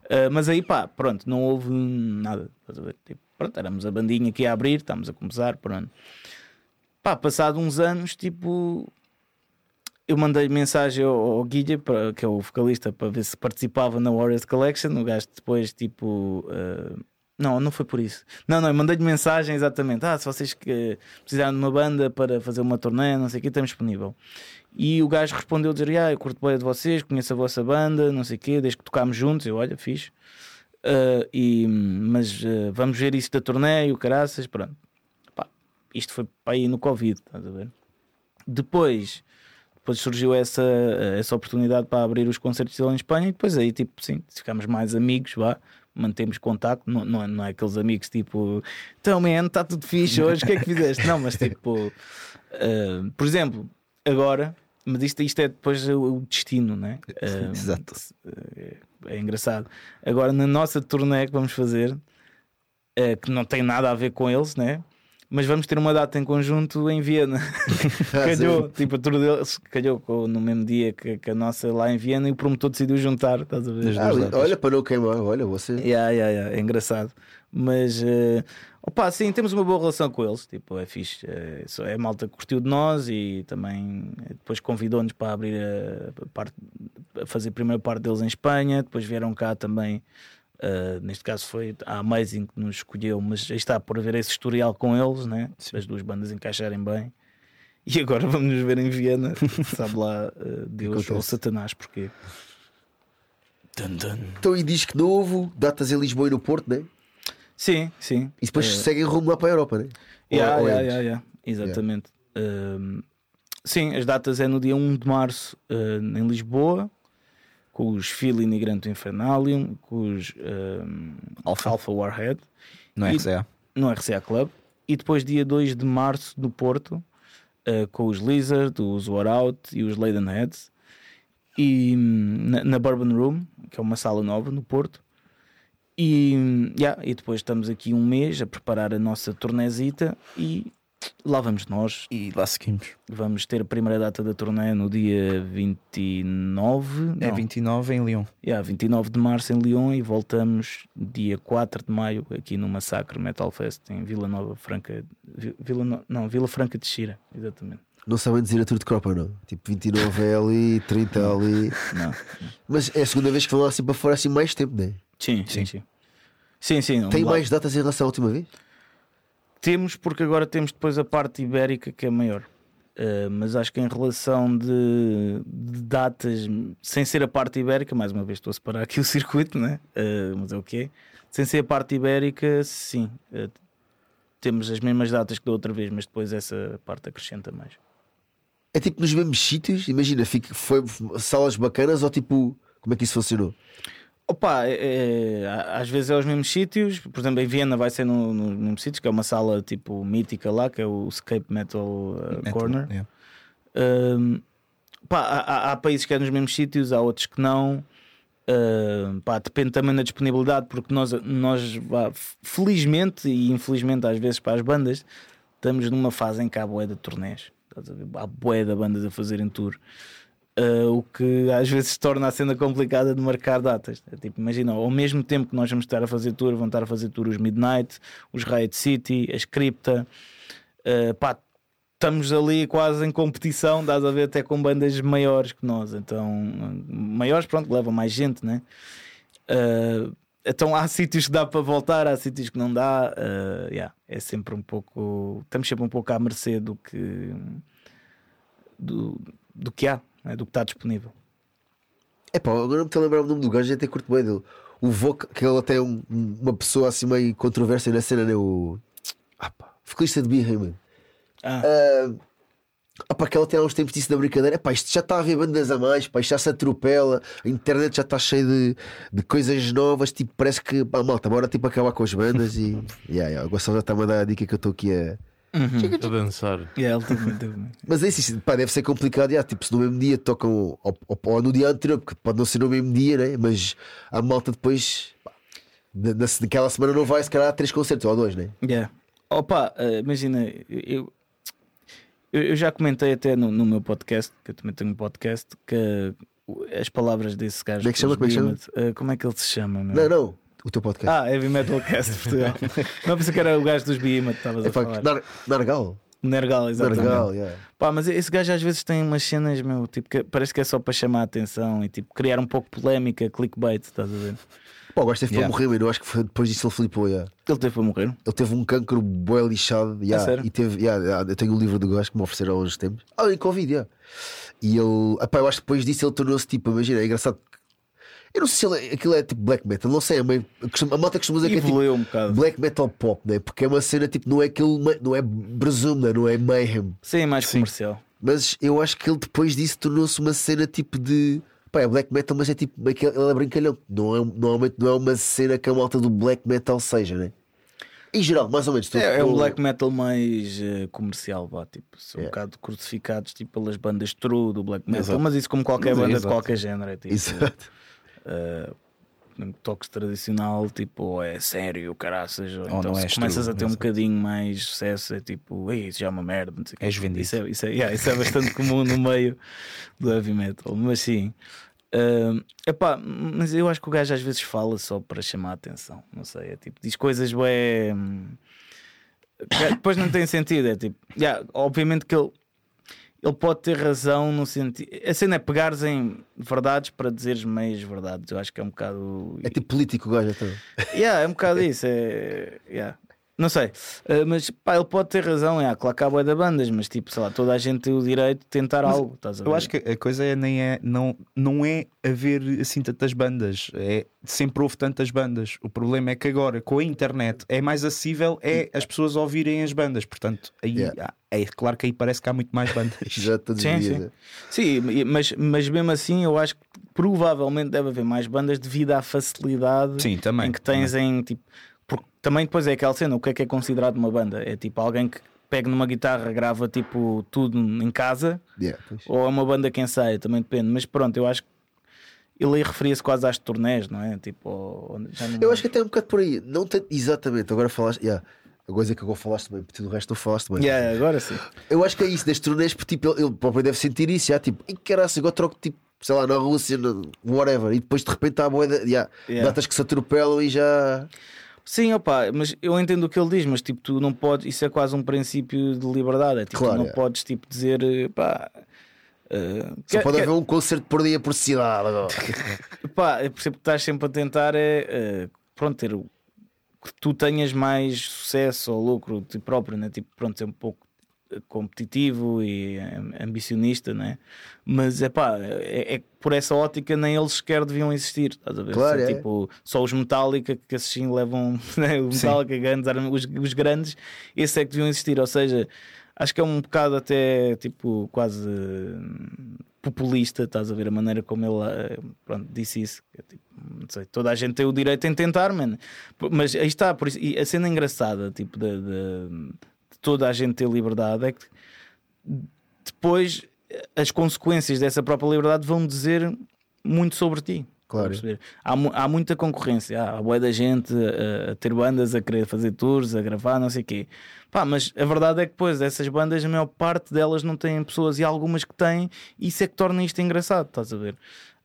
Eh, mas aí pá, pronto, não houve nada. a? Tipo, pronto, éramos a bandinha que ia abrir, estávamos a começar, pronto. Pá, passado uns anos, tipo, eu mandei mensagem ao, ao Guilha, para- que é o vocalista, para ver se participava na Warriors Collection. O gajo depois, tipo. eh, não, não foi por isso. Não, não, eu mandei-lhe mensagem exatamente. Ah, se vocês que precisarem de uma banda para fazer uma turnê, não sei o que, estamos disponível. E o gajo respondeu dizer: Ah, eu curto bem de vocês, conheço a vossa banda, não sei o quê, desde que tocámos juntos. Eu, olha, fixe. Ah, e, mas ah, vamos ver isso da turnê e o caraças, pronto. Isto foi para aí no Covid, estás a ver? Depois, depois surgiu essa, essa oportunidade para abrir os concertos dele em Espanha e depois aí, tipo, sim, ficámos mais amigos, vá, mantemos contacto, não, não, é- não é aqueles amigos tipo, então, man, está tudo fixe hoje, o que é que fizeste? Não, mas tipo, ah, por exemplo, agora, mas isto, isto é depois o, destino, né? Ah, Exato. É, é engraçado. Agora, na nossa turnê que vamos fazer, eh, que não tem nada a ver com eles, né? Mas vamos ter uma data em conjunto em Viena. calhou, tipo, a tour deles calhou no mesmo dia que, que a nossa lá em Viena e o promotor decidiu juntar, estás a ver? Ah, olha, para não queimar, olha, você. Yeah, yeah, yeah, é engraçado. Mas, eh, opa, sim, temos uma boa relação com eles. Tipo, é fixe. É, só- é a malta que curtiu de nós e também eh, depois convidou-nos para abrir a, a parte, a fazer a primeira parte deles em Espanha. Depois vieram cá também. Eh, neste caso foi a Amazing que nos escolheu, mas aí está por haver esse historial com eles, né? as duas bandas encaixarem bem. E agora vamos nos ver em Viena, sabe lá eh, Deus ou Satanás, porque Dun, dun. Então, e disco novo, datas em Lisboa e no Porto, né? sim, sim. E depois Eh, seguem rumo lá para a Europa, né? Ou- Yeah, ou yeah, antes? yeah, yeah. Exatamente. Um, sim, as datas é no dia 1 de março uh, em Lisboa, com os Feeling e Granto Infernalium, com os um, Alpha. Alpha Warhead, No E- RCA. no RCA Club, e depois dia 2 de março no Porto, uh, com os Lizard, os War Out e os Laden Heads, e hum, na, na Bourbon Room, que é uma sala nova no Porto. E, hum, yeah, e depois estamos aqui um mês a preparar a nossa turnezita e lá vamos nós. E lá seguimos. Vamos ter a primeira data da turnê no dia 29, É não, 29 em Lyon. yeah, 29 de março em Lyon e voltamos dia 4 de maio aqui no Massacre Metal Fest em Vila Nova Franca, Vi- Vila no... não, Vila Franca de Xira, exatamente. Não sabem dizer a tour de Cropa, não. Tipo, 29 é ali, 30 é ali. Não. Mas é a segunda vez que vão lá assim para fora assim mais tempo, né? Sim, sim, sim. Sim, sim. Tem lá- mais datas em relação à última vez? Temos porque agora temos depois a parte ibérica que é maior. Uh, mas acho que em relação de, de, datas, sem ser a parte ibérica, mais uma vez estou a separar aqui o circuito, né? Uh, mas é o que é. Sem ser a parte ibérica, sim, uh, temos as mesmas datas que da outra vez, mas depois essa parte acrescenta mais. É tipo nos mesmos sítios? Imagina, fica, foi salas bacanas ou tipo, como é que isso funcionou? Opa, é, é, às vezes é os mesmos sítios, por exemplo, em Viena vai ser nos no mesmos sítios, que é uma sala tipo mítica lá, que é o Escape Metal, uh, Metal Corner. Yeah. Um, pá, há, há, países que é nos mesmos sítios, há outros que não. Uh, pá, depende também da disponibilidade, porque nós, nós pá, felizmente e infelizmente às vezes para as bandas, estamos numa fase em que há boé de turnés. Há boé de bandas a fazerem tour. Uh, o que às vezes torna a cena complicada de marcar datas. É, tipo, imagina, ao mesmo tempo que nós vamos estar a fazer tour, vão estar a fazer tour os Midnight, os Riot City, a Scripta. Uh, pá, estamos ali quase em competição, dás a ver até com bandas maiores que nós. Então, maiores, pronto, levam mais gente, né? Uh, então há sítios que dá para voltar, há sítios que não dá. Uh, yeah, é sempre um pouco. Estamos sempre um pouco à mercê do que. do, do que há né, do que está disponível. É pá, agora não me estou a lembrar o nome do gajo, até curto bem dele. O Voc, que ele até é um, uma pessoa assim meio controversa na cena, né? O ah, pá, vocalista de Behemoth. Ah. Uh, ah, pá, que ela tem há uns tempos disse da brincadeira: pá, isto já está a haver bandas a mais, pá, isto já se atropela, a internet já está cheia de, de coisas novas, tipo, parece que, pá, malta, bora tipo acabar com as bandas e. yeah, yeah, o Gonçalo já está a dar a dica que eu estou aqui a Uhum. A dançar. Yeah, ele Mas é isso, pá, deve ser complicado. Yeah, tipo, se no mesmo dia tocam ou, ou, ou, no dia anterior, porque pode não ser no mesmo dia, né? mas a malta depois pá, na, naquela semana não vai, se calhar, a três concertos ou dois, né? Yeah. Opa, uh, imagina, eu, eu, eu, já comentei até no, no, meu podcast, que eu também tenho um podcast, que as palavras desse gajo. Como é que chama? Como é, que, chama? Uh, como é que ele se chama? Meu? Não, não. O teu podcast. Ah, Heavy Metal Cast de Portugal. não pensei que era o gajo dos Behemoth que estavas a falar. Nar Nargal. Nergal, exatamente. Nergal, yeah. Pá, mas esse gajo às vezes tem umas cenas, meu, tipo, que parece que é só para chamar a atenção e tipo criar um pouco polémica, clickbait, estás a ver? Pá, o gajo teve yeah. para morrer, eu acho que foi, depois disso ele flipou. Yeah. Ele teve para morrer? Ele teve um cancro boi lixado. Yeah, é e teve, yeah, yeah, eu tenho o um livro do gajo que me ofereceram há uns tempos. Ah, em Covid, yeah. E ele, epá, eu acho que depois disso ele tornou-se tipo, imagina, é engraçado eu não sei se ele, é, aquilo é tipo black metal, não sei, a, meio, a malta costuma dizer que é tipo um black metal pop, né? porque é uma cena tipo, não é aquele, não é Brazumna, não é Mayhem. Sim, é mais Sim. comercial. Mas eu acho que ele depois disso tornou-se uma cena tipo de. Pá, é black metal, mas é tipo. Ele é brincalhão. Não é, normalmente não é uma cena que a malta do black metal seja, né? Em geral, mais ou menos. É, é um black metal mais uh, comercial, vá, tipo, são yeah. um bocado crucificados tipo, pelas bandas true do black metal, Exato. mas isso como qualquer mas, banda de qualquer género. É, tipo, Exato. Uh, toques tradicional, tipo, ou é sério, caraças, ou, ou então se começas a ter um bocadinho mais sucesso, é tipo, Ei, isso já é uma merda, não sei És vendido. Isso é, isso, é, yeah, isso é bastante comum no meio do heavy metal, mas sim. Uh, epá, mas eu acho que o gajo às vezes fala só para chamar a atenção, não sei, é tipo, diz coisas bué. Hum, depois não tem sentido, é tipo, yeah, obviamente que ele ele pode ter razão no sentido. A cena é pegares em verdades para dizeres meias verdades. Eu acho que é um bocado. É tipo político, gajo também. Yeah, é um bocado isso. É... Yeah. Não sei, uh, mas pá, ele pode ter razão, é, claro que há boia da bandas, mas tipo, sei lá, toda a gente tem o direito de tentar mas algo. eu acho que a coisa é, nem é, não, não é haver assim tantas bandas, é sempre houve tantas bandas. O problema é que agora com a internet é mais acessível, é as pessoas ouvirem as bandas, portanto, aí yeah. é claro que aí parece que há muito mais bandas. Já todos sim, sim. sim, mas, mas mesmo assim eu acho que provavelmente deve haver mais bandas devido à facilidade sim, também, em que tens também. em tipo também depois é aquela cena, o que é que é considerado uma banda? É tipo alguém que pega numa guitarra, grava tipo tudo em casa, yeah, ou é uma banda que ensaia, também depende. Mas pronto, eu acho que ele aí referia-se quase às turnés, não é? Tipo, não... Eu acho que até é um bocado por aí, não tem... exatamente, agora falaste, yeah. a coisa que agora falaste também, porque o resto não falaste também. Yeah, agora sim. Eu acho que é isso, das turnés, porque tipo, ele, ele próprio deve sentir isso, já, tipo, em que agora troco tipo, sei lá, na Rússia, no, whatever, e depois de repente há a boeda, yeah, yeah. datas que se atropelam e já. Sim, opa, mas eu entendo o que ele diz, mas tipo, tu não podes, isso é quase um princípio de liberdade, é tipo, claro, tu não é. podes tipo dizer pá. Uh, Só que, pode que, haver um concerto por dia por cidade agora. pá, eu percebo que estás sempre a tentar é uh, pronto, ter que tu tenhas mais sucesso ou lucro de ti próprio, né? tipo, pronto, é um pouco competitivo e am- ambicionista, né? mas é pá, é, é por essa ótica nem eles sequer deviam existir. Estás a ver? Claro, São, é. tipo, só os Metallica que assim levam né? o Metallica, Man, os, os grandes, esses é que deviam existir. Ou seja, acho que é um bocado até tipo quase hum, populista, estás a ver a maneira como ele eh, pronto, disse isso. É, tipo, não sei, toda a gente tem o direito em tentar, mano. Mas aí está, por isso, e a cena engraçada, tipo, de- de toda a gente ter liberdade é que depois as consequências dessa própria liberdade vão dizer muito sobre ti. Claro. Há, há muita concorrência, há boa da gente a, a ter bandas, a querer fazer tours, a gravar, não sei o quê. Pá, mas a verdade é que depois essas bandas, a maior parte delas não têm pessoas e há algumas que têm, e isso é que torna isto engraçado, estás a ver?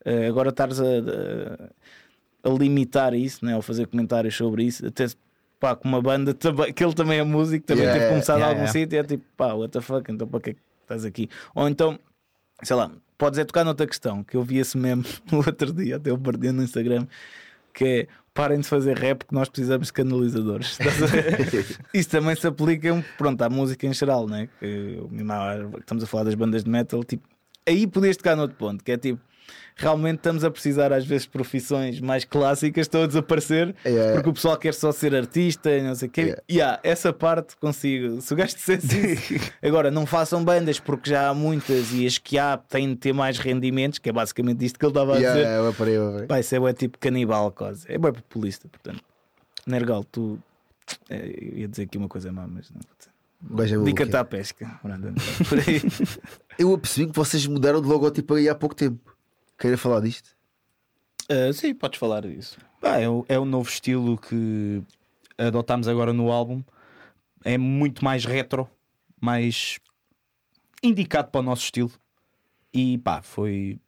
Eh, agora estares a, a, a limitar isso, né? ou fazer comentários sobre isso, até pá, com uma banda que ele também é músico, também Yeah, teve começado yeah, a algum yeah. sítio, é tipo, pá, what the fuck, então para que é que estás aqui? Ou então, sei lá, podes é tocar noutra questão, que eu vi esse meme no outro dia, até eu perdi no Instagram, que é parem de fazer rap que nós precisamos de canalizadores. Isso também se aplica pronto, à música em geral, né? Que, estamos a falar das bandas de metal, tipo, aí podias tocar noutro ponto, que é tipo. Realmente estamos a precisar, às vezes, de profissões mais clássicas estão a desaparecer Yeah. porque o pessoal quer só ser artista e não sei o quê. Yeah. Yeah, essa parte consigo. Se o gajo dissesse isso. Agora, não façam bandas porque já há muitas e as que há têm de ter mais rendimentos, que é basicamente isto que ele estava a Yeah, dizer. yeah, eu parei, eu parei. Pá, isso é bué tipo canibal quase. É bem populista, portanto. Nergal, tu. é, ia dizer aqui uma coisa má, mas não vou dizer. Dica-te quê? à pesca. Eu apercebi que vocês mudaram de logotipo aí há pouco tempo. Querem falar disto? Ah, sim, podes falar disso. Pá, é, o, é o novo estilo que adotámos agora no álbum. É muito mais retro, mais indicado para o nosso estilo. E pá, foi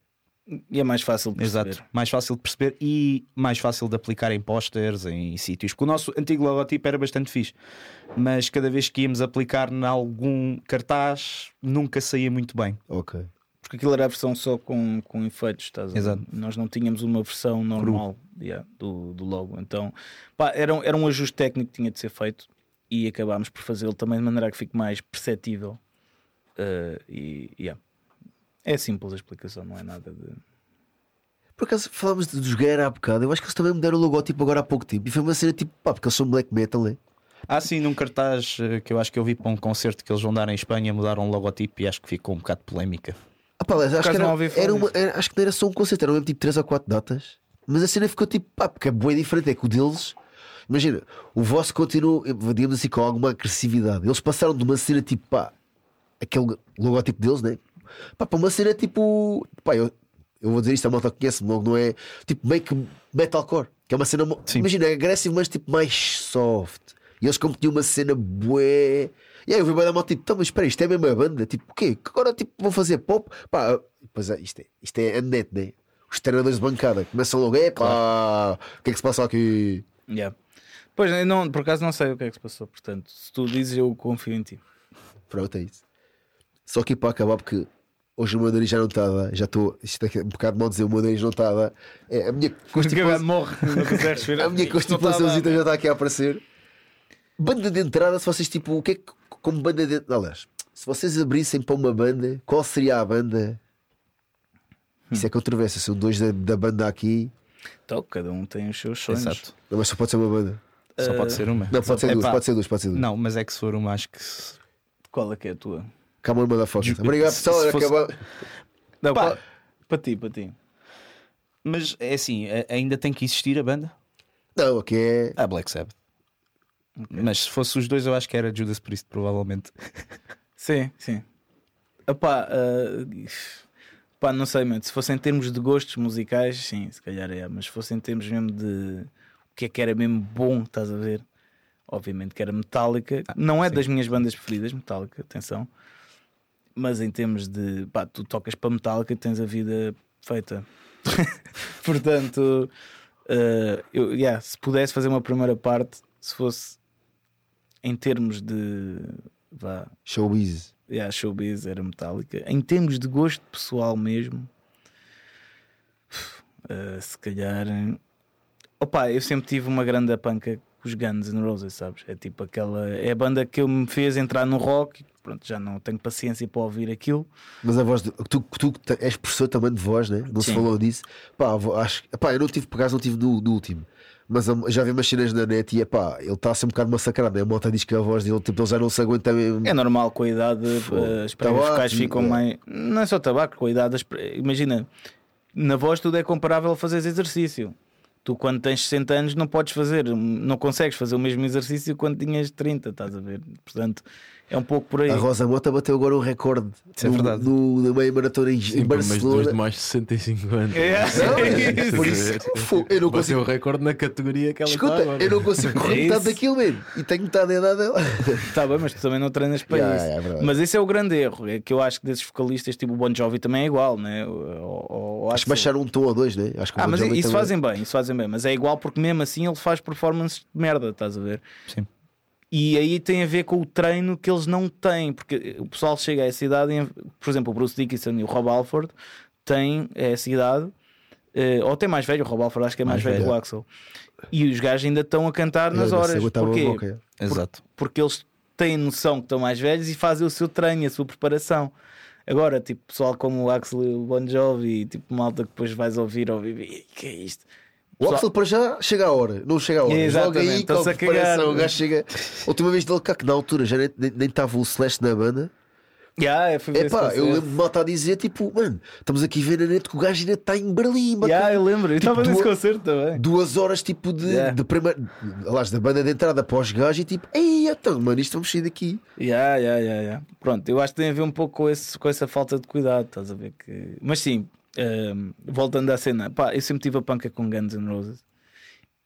E é mais fácil de perceber. exato, mais fácil de perceber e mais fácil de aplicar em posters, em sítios. Porque o nosso antigo logotipo era bastante fixe, mas cada vez que íamos aplicar em algum cartaz, nunca saía muito bem. Ok. Porque aquilo era a versão só com, com efeitos, estás a? Exato. Nós não tínhamos uma versão normal yeah, do, do logo. Então, pá, era, um- era um ajuste técnico que tinha de ser feito e acabámos por fazê-lo também de maneira a que fique mais perceptível. Uh, e yeah. é simples a explicação, não é nada de. Por acaso falámos de- dos Guerra há bocado. Eu acho que eles também mudaram o logotipo agora há pouco tempo. E foi uma cena tipo, pá, porque eles são black metal, né? Há sim num cartaz eh, que eu acho que eu vi para um concerto que eles vão dar em Espanha, mudaram o logotipo e acho que ficou um bocado polémica. Ah, pá, acho, que não era, era uma, era- acho que não era só um concerto, eram mesmo tipo 3 ou 4 datas. Mas a cena ficou tipo, pá, porque é bem diferente. É que o deles, imagina, o vosso continua, digamos assim, com alguma agressividade. Eles passaram de uma cena tipo, pá, aquele logotipo deles, né? Pá, para uma cena tipo, pá, eu, eu vou dizer isto, a malta conhece-me logo, não é? Tipo, meio que metalcore, que é uma cena, Sim. imagina, é agressivo, mas tipo mais soft. E eles, como tinham uma cena bué. E aí eu vi bem da malta, tipo, então, mas espera, isto é a mesma banda? Tipo, o quê? Agora tipo, vão fazer pop? Pá, pois é, isto é, isto é a net, né? Os treinadores de bancada começam logo, é pá, o que é que se passa aqui? Yeah. Pois, não, por acaso não sei o que é que se passou. Portanto, se tu dizes, eu confio em ti. Pronto, é isso. Só que para acabar, porque hoje o meu nariz já não está a dar, já estou, isto é um bocado mal dizer, o meu nariz não está a dar. É, a minha constipação, morre, a minha Isto não está a dar, constipaçãozita já está aqui a aparecer. Banda de entrada, se vocês tipo, o que é que, como banda de aliás, se vocês abrissem para uma banda, qual seria a banda? Isso é controvérsia, são dois da, da banda aqui, Então, cada um tem os seus sonhos. Exato. não, mas só pode ser uma banda. Só pode ser uma. Não, pode ser duas, pode ser duas, pode ser duas. Não, mas é que se for uma, acho que. se- Qual é que é a tua? Calma, manda foto. Ju- Obrigado, pessoal. se fosse- acabou. Não, Pá. qual- Para ti, para ti. Mas é assim, ainda tem que existir a banda? Não, aqui é. A Black Sabbath. Mas se fosse os dois, eu acho que era Judas Priest, provavelmente. Sim, sim. Epá, ah, pá, não sei, mano. Se fosse em termos de gostos musicais, sim, se calhar é. Mas se fosse em termos mesmo de o que é que era mesmo bom, estás a ver? Obviamente que era Metallica. não é sim. das minhas bandas preferidas, Metallica, atenção. Mas em termos de pá, tu tocas para Metallica e tens a vida feita. Portanto, ah, eu, yeah, se pudesse fazer uma primeira parte, se fosse em termos de vá, Showbiz. yeah, showbiz era metálica. Em termos de gosto pessoal mesmo, eh, se calhar. Opa, eu sempre tive uma grande panca os Guns N' Roses, sabes? É tipo aquela. É a banda que me fez entrar no rock. Pronto, já não tenho paciência para ouvir aquilo. Mas a voz, de, tu, tu és professor também de voz, né? não se Sim. falou disso. Pá, acho, pá, eu não tive, por acaso, não tive no, no último. Mas já vi umas cenas na net e é pá, ele está a ser um bocado massacrado. né? A malta diz que a voz dele, tipo, ele já não se aguenta mesmo. É normal com a idade, eh, as vocais ficam é. mais. Não é só tabaco, com a idade. as Imagina, na voz tudo é comparável a fazeres exercício. Tu, quando tens 60 anos, não podes fazer, não consegues fazer o mesmo exercício quando tinhas 30, estás a ver? Portanto, é um pouco por aí. A Rosa Mota bateu agora um recorde Isso é no, verdade. no, na meia maratona em, Sim, em mas dois Barcelona. de mais de 65 anos. É. Não, é, Isso. por isso, eu não Bateu consigo. o recorde na categoria que ela Escuta, está agora. eu não consigo correr É metade daquilo mesmo. E tenho metade da idade dela. Está bem, mas tu também não treinas para Yeah, isso. yeah, é mas esse é o grande erro. É que eu acho que desses vocalistas, tipo o Bon Jovi, também é igual, né? O- o- o Acho que baixaram um tom ou dois, né? Acho que o Ah, Bon mas isso também. fazem bem, isso fazem bem, mas é igual porque mesmo assim ele faz performances de merda, estás a ver? Sim. E aí tem a ver com o treino que eles não têm, porque o pessoal chega a essa idade, e, por exemplo, o Bruce Dickinson e o Rob Alford têm essa idade, eh, ou até mais velho, o Rob Alford acho que é mais, Mais velho que o Axel, e os gajos ainda estão a cantar nas horas. Porquê? boca, é. Exato. porque eles têm noção que estão mais velhos e fazem o seu treino, a sua preparação. Agora, tipo, pessoal como o Axel e o Bon Jovi, tipo, malta que depois vais ouvir, ouvir, "Ih, que é isto? O Axel para já chega a hora, não chega a hora. Exatamente, Joga aí com a a preparação. O gajo chega. A última vez dele cá, que na altura já nem- estava o Celeste na banda. Yeah, eu É pá, eu lembro de malta a dizer tipo, mano, estamos aqui a ver na net que o gajo ainda está em Berlim. bacana. Yeah, eu lembro, eu Tipo, estava nesse concerto também. Duas horas tipo de, Yeah. de primeiro, aliás, da banda de entrada para os gajos e tipo, ei, então, mano, isto vamos sair daqui. Yeah, yeah, yeah, yeah. Pronto, eu acho que tem a ver um pouco com, esse, com essa falta de cuidado, estás a ver? Que... Mas sim, voltando à cena, pá, eu sempre tive a panca com Guns N' Roses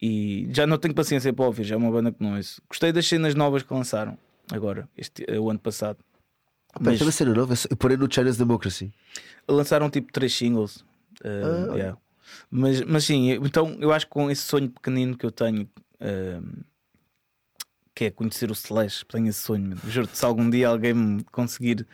e já não tenho paciência para ouvir, já é uma banda que não ouço. Gostei das cenas novas que lançaram agora, este, eh, o ano passado. Mas Mas... cena nova, eu parei no China's Democracy. lançaram tipo três singles. eh, Ah, yeah. mas, mas sim, então eu acho que com esse sonho pequenino que eu tenho, ehm, que é conhecer o Slash, tenho esse sonho, juro-te, se algum dia alguém me conseguir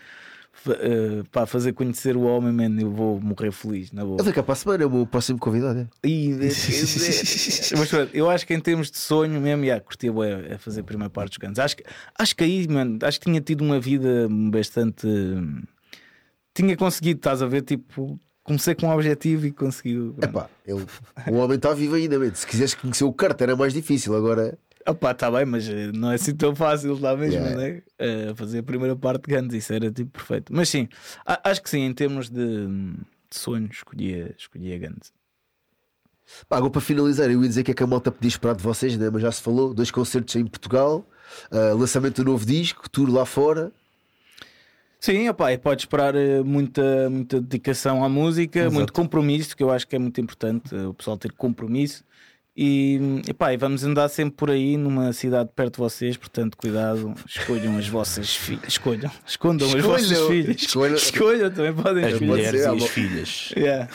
fa- eh, pá, fazer conhecer o homem, man, eu vou morrer feliz, na boa. Ele vem cá para a semana, é o meu próximo convidado. É. É- é- mas pronto, eu acho que em termos de sonho mesmo, yeah, curtia a fazer a primeira parte dos Guns. Acho que, acho que aí, mano, acho que tinha tido uma vida bastante. Tinha conseguido, estás a ver? Tipo, comecei com um objetivo e conseguiu. É pá, ele, o homem está vivo ainda, man. se quisesse conhecer o Carter era mais difícil. Agora, Opá, tá bem, mas eh, não é assim tão fácil lá mesmo, Yeah. né? Eh, fazer a primeira parte de Guns, isso era tipo perfeito. Mas sim, acho que sim, em termos de, de sonho, escolhia, escolhia Guns. pá, agora para finalizar, eu ia dizer que é que a malta podia esperar de vocês, né? mas já se falou: dois concertos em Portugal, ah, lançamento do novo disco, tour lá fora. Sim, opá, e pode esperar muita, muita dedicação à música, Exato. muito compromisso, que eu acho que é muito importante o pessoal ter compromisso. E, epá, e vamos andar sempre por aí numa cidade perto de vocês, portanto, cuidado, escolham as vossas filhas, escolham, escondam as vossas filhas, escolham. escolham, também podem As escolher. mulheres e as filhas. Yeah.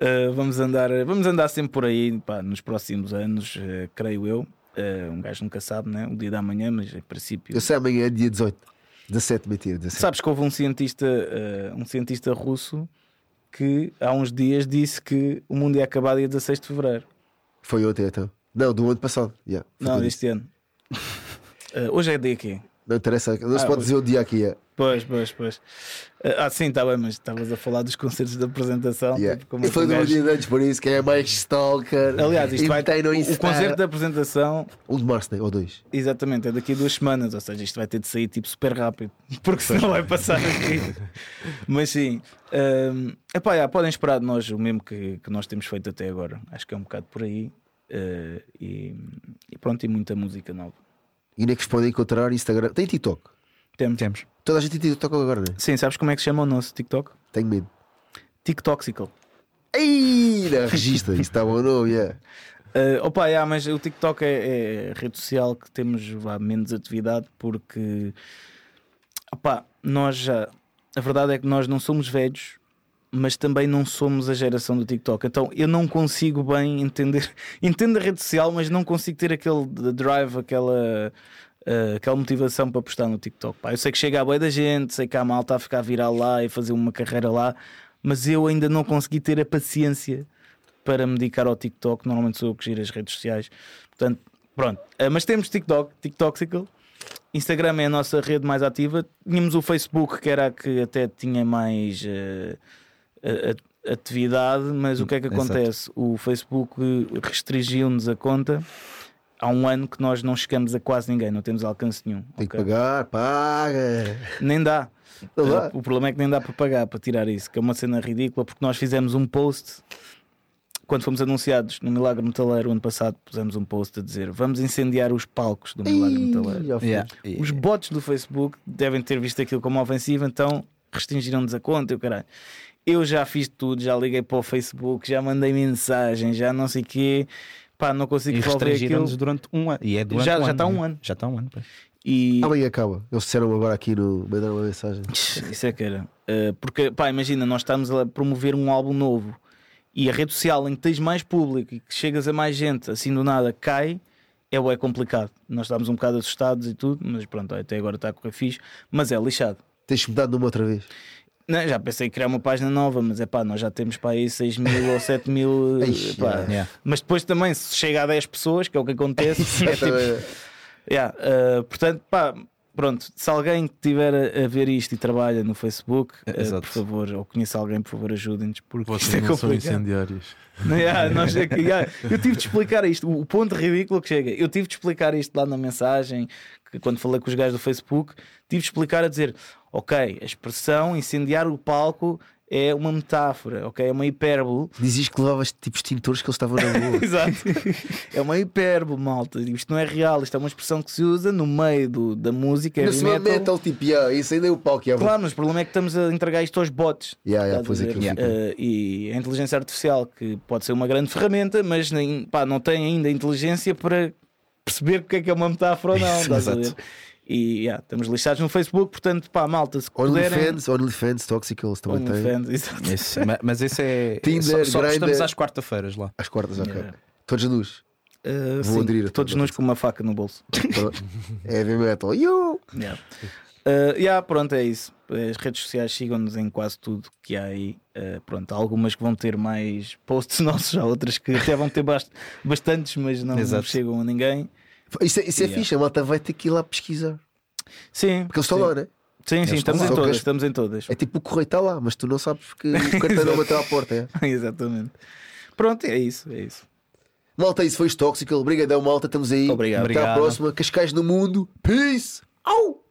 Uh, vamos, andar, vamos andar sempre por aí pá, nos próximos anos, uh, creio eu. Uh, um gajo nunca sabe, né? o dia da manhã, mas em princípio. Eu sei amanhã é dia 18, 17, mentira, 17. Sabes que houve um cientista, uh, um cientista russo que há uns dias disse que o mundo ia acabar dia 16 de fevereiro. Foi ontem então. Não, do ano passado. Yeah, Não, tudo este ano. Uh, hoje é dia quê? Não interessa, não se Ah, pode hoje. dizer o dia aqui. É. Pois, pois, pois. Uh, ah, sim, está bem, mas estavas a falar dos concertos de apresentação. Yeah. tipo, como que falei um do gajo- dia de antes, por isso, quem é mais stalker. Aliás, isto e vai tem no o concerto da apresentação 1 de março, né? ou 2. Exatamente, é daqui a duas semanas, ou seja, isto vai ter de sair tipo super rápido, porque senão vai passar aqui. Mas sim, hum, epá, podem esperar de nós o mesmo que, que nós temos feito até agora. Acho que é um bocado por aí. eh, e, e pronto, e muita música nova. E onde é que vos podem encontrar? Instagram. Tem TikTok. Temos. Temos. Toda a gente tem TikTok agora, né? Sim, sabes como é que se chama o nosso TikTok? Tenho medo. TikToxical. Ei, não, registra, isso está bom, não? Yeah. Uh, opa, yeah, mas o TikTok é, é a rede social que temos vá, menos atividade porque opa, nós já a verdade é que nós não somos velhos, mas também não somos a geração do TikTok. Então eu não consigo bem entender, entendo a rede social, mas não consigo ter aquele drive, aquela. uh, aquela motivação para postar no TikTok. Pá, eu sei que chega a boia da gente, sei que há malta a ficar viral lá e fazer uma carreira lá, mas eu ainda não consegui ter a paciência para me dedicar ao TikTok. Normalmente sou eu que giro as redes sociais. Portanto, Pronto, Uh, mas temos TikTok, TikToxical. Instagram é a nossa rede mais ativa. Tínhamos o Facebook, que era a que até tinha mais uh, a- a- atividade, mas o que é que Exato. acontece? O Facebook restringiu-nos a conta há um ano que nós não chegamos a quase ninguém, não temos alcance nenhum. Tem que ok? pagar, paga. Nem dá. Dá. Uh, O problema é que nem dá para pagar para tirar isso, que é uma cena ridícula, porque nós fizemos um post quando fomos anunciados no Milagre Metaleiro ano passado, pusemos um post a dizer vamos incendiar os palcos do Milagre Metaleiro. Yeah. Os bots do Facebook devem ter visto aquilo como ofensivo, então restringiram-nos a conta e o caralho. Eu já fiz tudo, já liguei para o Facebook, já mandei mensagem, já não sei o quê, pá, não consigo resolver aquilo. durante um ano. E é durante Já- um já ano, está um né? ano. Já está um ano. pois. E Amanhã acaba. Eles disseram agora aqui no. Mandaram uma mensagem. Isso é que era. Uh, porque, pá, imagina, nós estamos a promover um álbum novo e a rede social em que tens mais público e que chegas a mais gente assim do nada cai, é, bué complicado. Nós estávamos um bocado assustados e tudo, mas pronto, até agora está a correr fixe, mas é lixado. Tens mudado numa outra vez. Não, já pensei em criar uma página nova, mas é pá, nós já temos para aí 6 mil ou 7 mil. Ai, pá. yeah. Mas depois também, se chega a 10 pessoas, que é o que acontece, é tipo, Também- Yeah, uh, portanto, pá, pronto, se alguém tiver a, a ver isto e trabalha no Facebook, uh, por favor, ou conhece alguém, por favor, ajudem-nos, porque isto Vocês é não são incendiários. Não, yeah, nós é que- yeah, eu tive de explicar isto, o ponto ridículo que chega, eu tive de explicar isto lá na mensagem, que quando falei com os gajos do Facebook, tive de explicar a dizer, ok, a expressão incendiar o palco é uma metáfora, ok, é uma hipérbole, Dizias que levavas tipo extintores que eles estavam na rua. Exato. É uma hipérbole, malta. Isto não é real. Isto é uma expressão que se usa no meio do, da música. No metal. metal, tipo, yeah, isso ainda é o que é. Claro, mas o problema é que estamos a entregar isto aos bots. Yeah, yeah, pois aquilo fica- Eh, e a inteligência artificial, que pode ser uma grande ferramenta, mas nem, pá, não tem ainda inteligência para perceber o que é que é uma metáfora ou não. estás a ver? Exato. E yeah, estamos lixados no Facebook, portanto, pá, malta, se puderem. OnlyFans, OnlyFans, Toxicals também tem. OnlyFans, exato. Esse- ma- mas esse é. Tinder, só, só estamos às quarta-feiras lá. Às quartas, ok. Yeah. Todos nus. Eh, Vou sim, aderir a todos nós com uma faca no bolso. Heavy metal. Yo! Yeah. Uh, yeah, pronto, é isso. As redes sociais sigam-nos em quase tudo que há aí. Uh, pronto, há algumas que vão ter mais posts nossos, há outras que até vão ter bast bastantes, mas não Exato. chegam a ninguém. Isso é, isso é Yeah. fixe, a malta vai ter que ir lá pesquisar. Sim, Porque eles estão sim. lá, né? Sim, sim, Eles estamos em todas, que- estamos em todas. É tipo o correio está lá, mas tu não sabes porque o cartão não bateu à porta. É. Exatamente. Pronto, é isso, é isso. Malta, isso foi Toxical. Obrigadão, malta. Estamos aí. Obrigado. Até à Obrigado. próxima. Cascais no mundo. Peace! Au!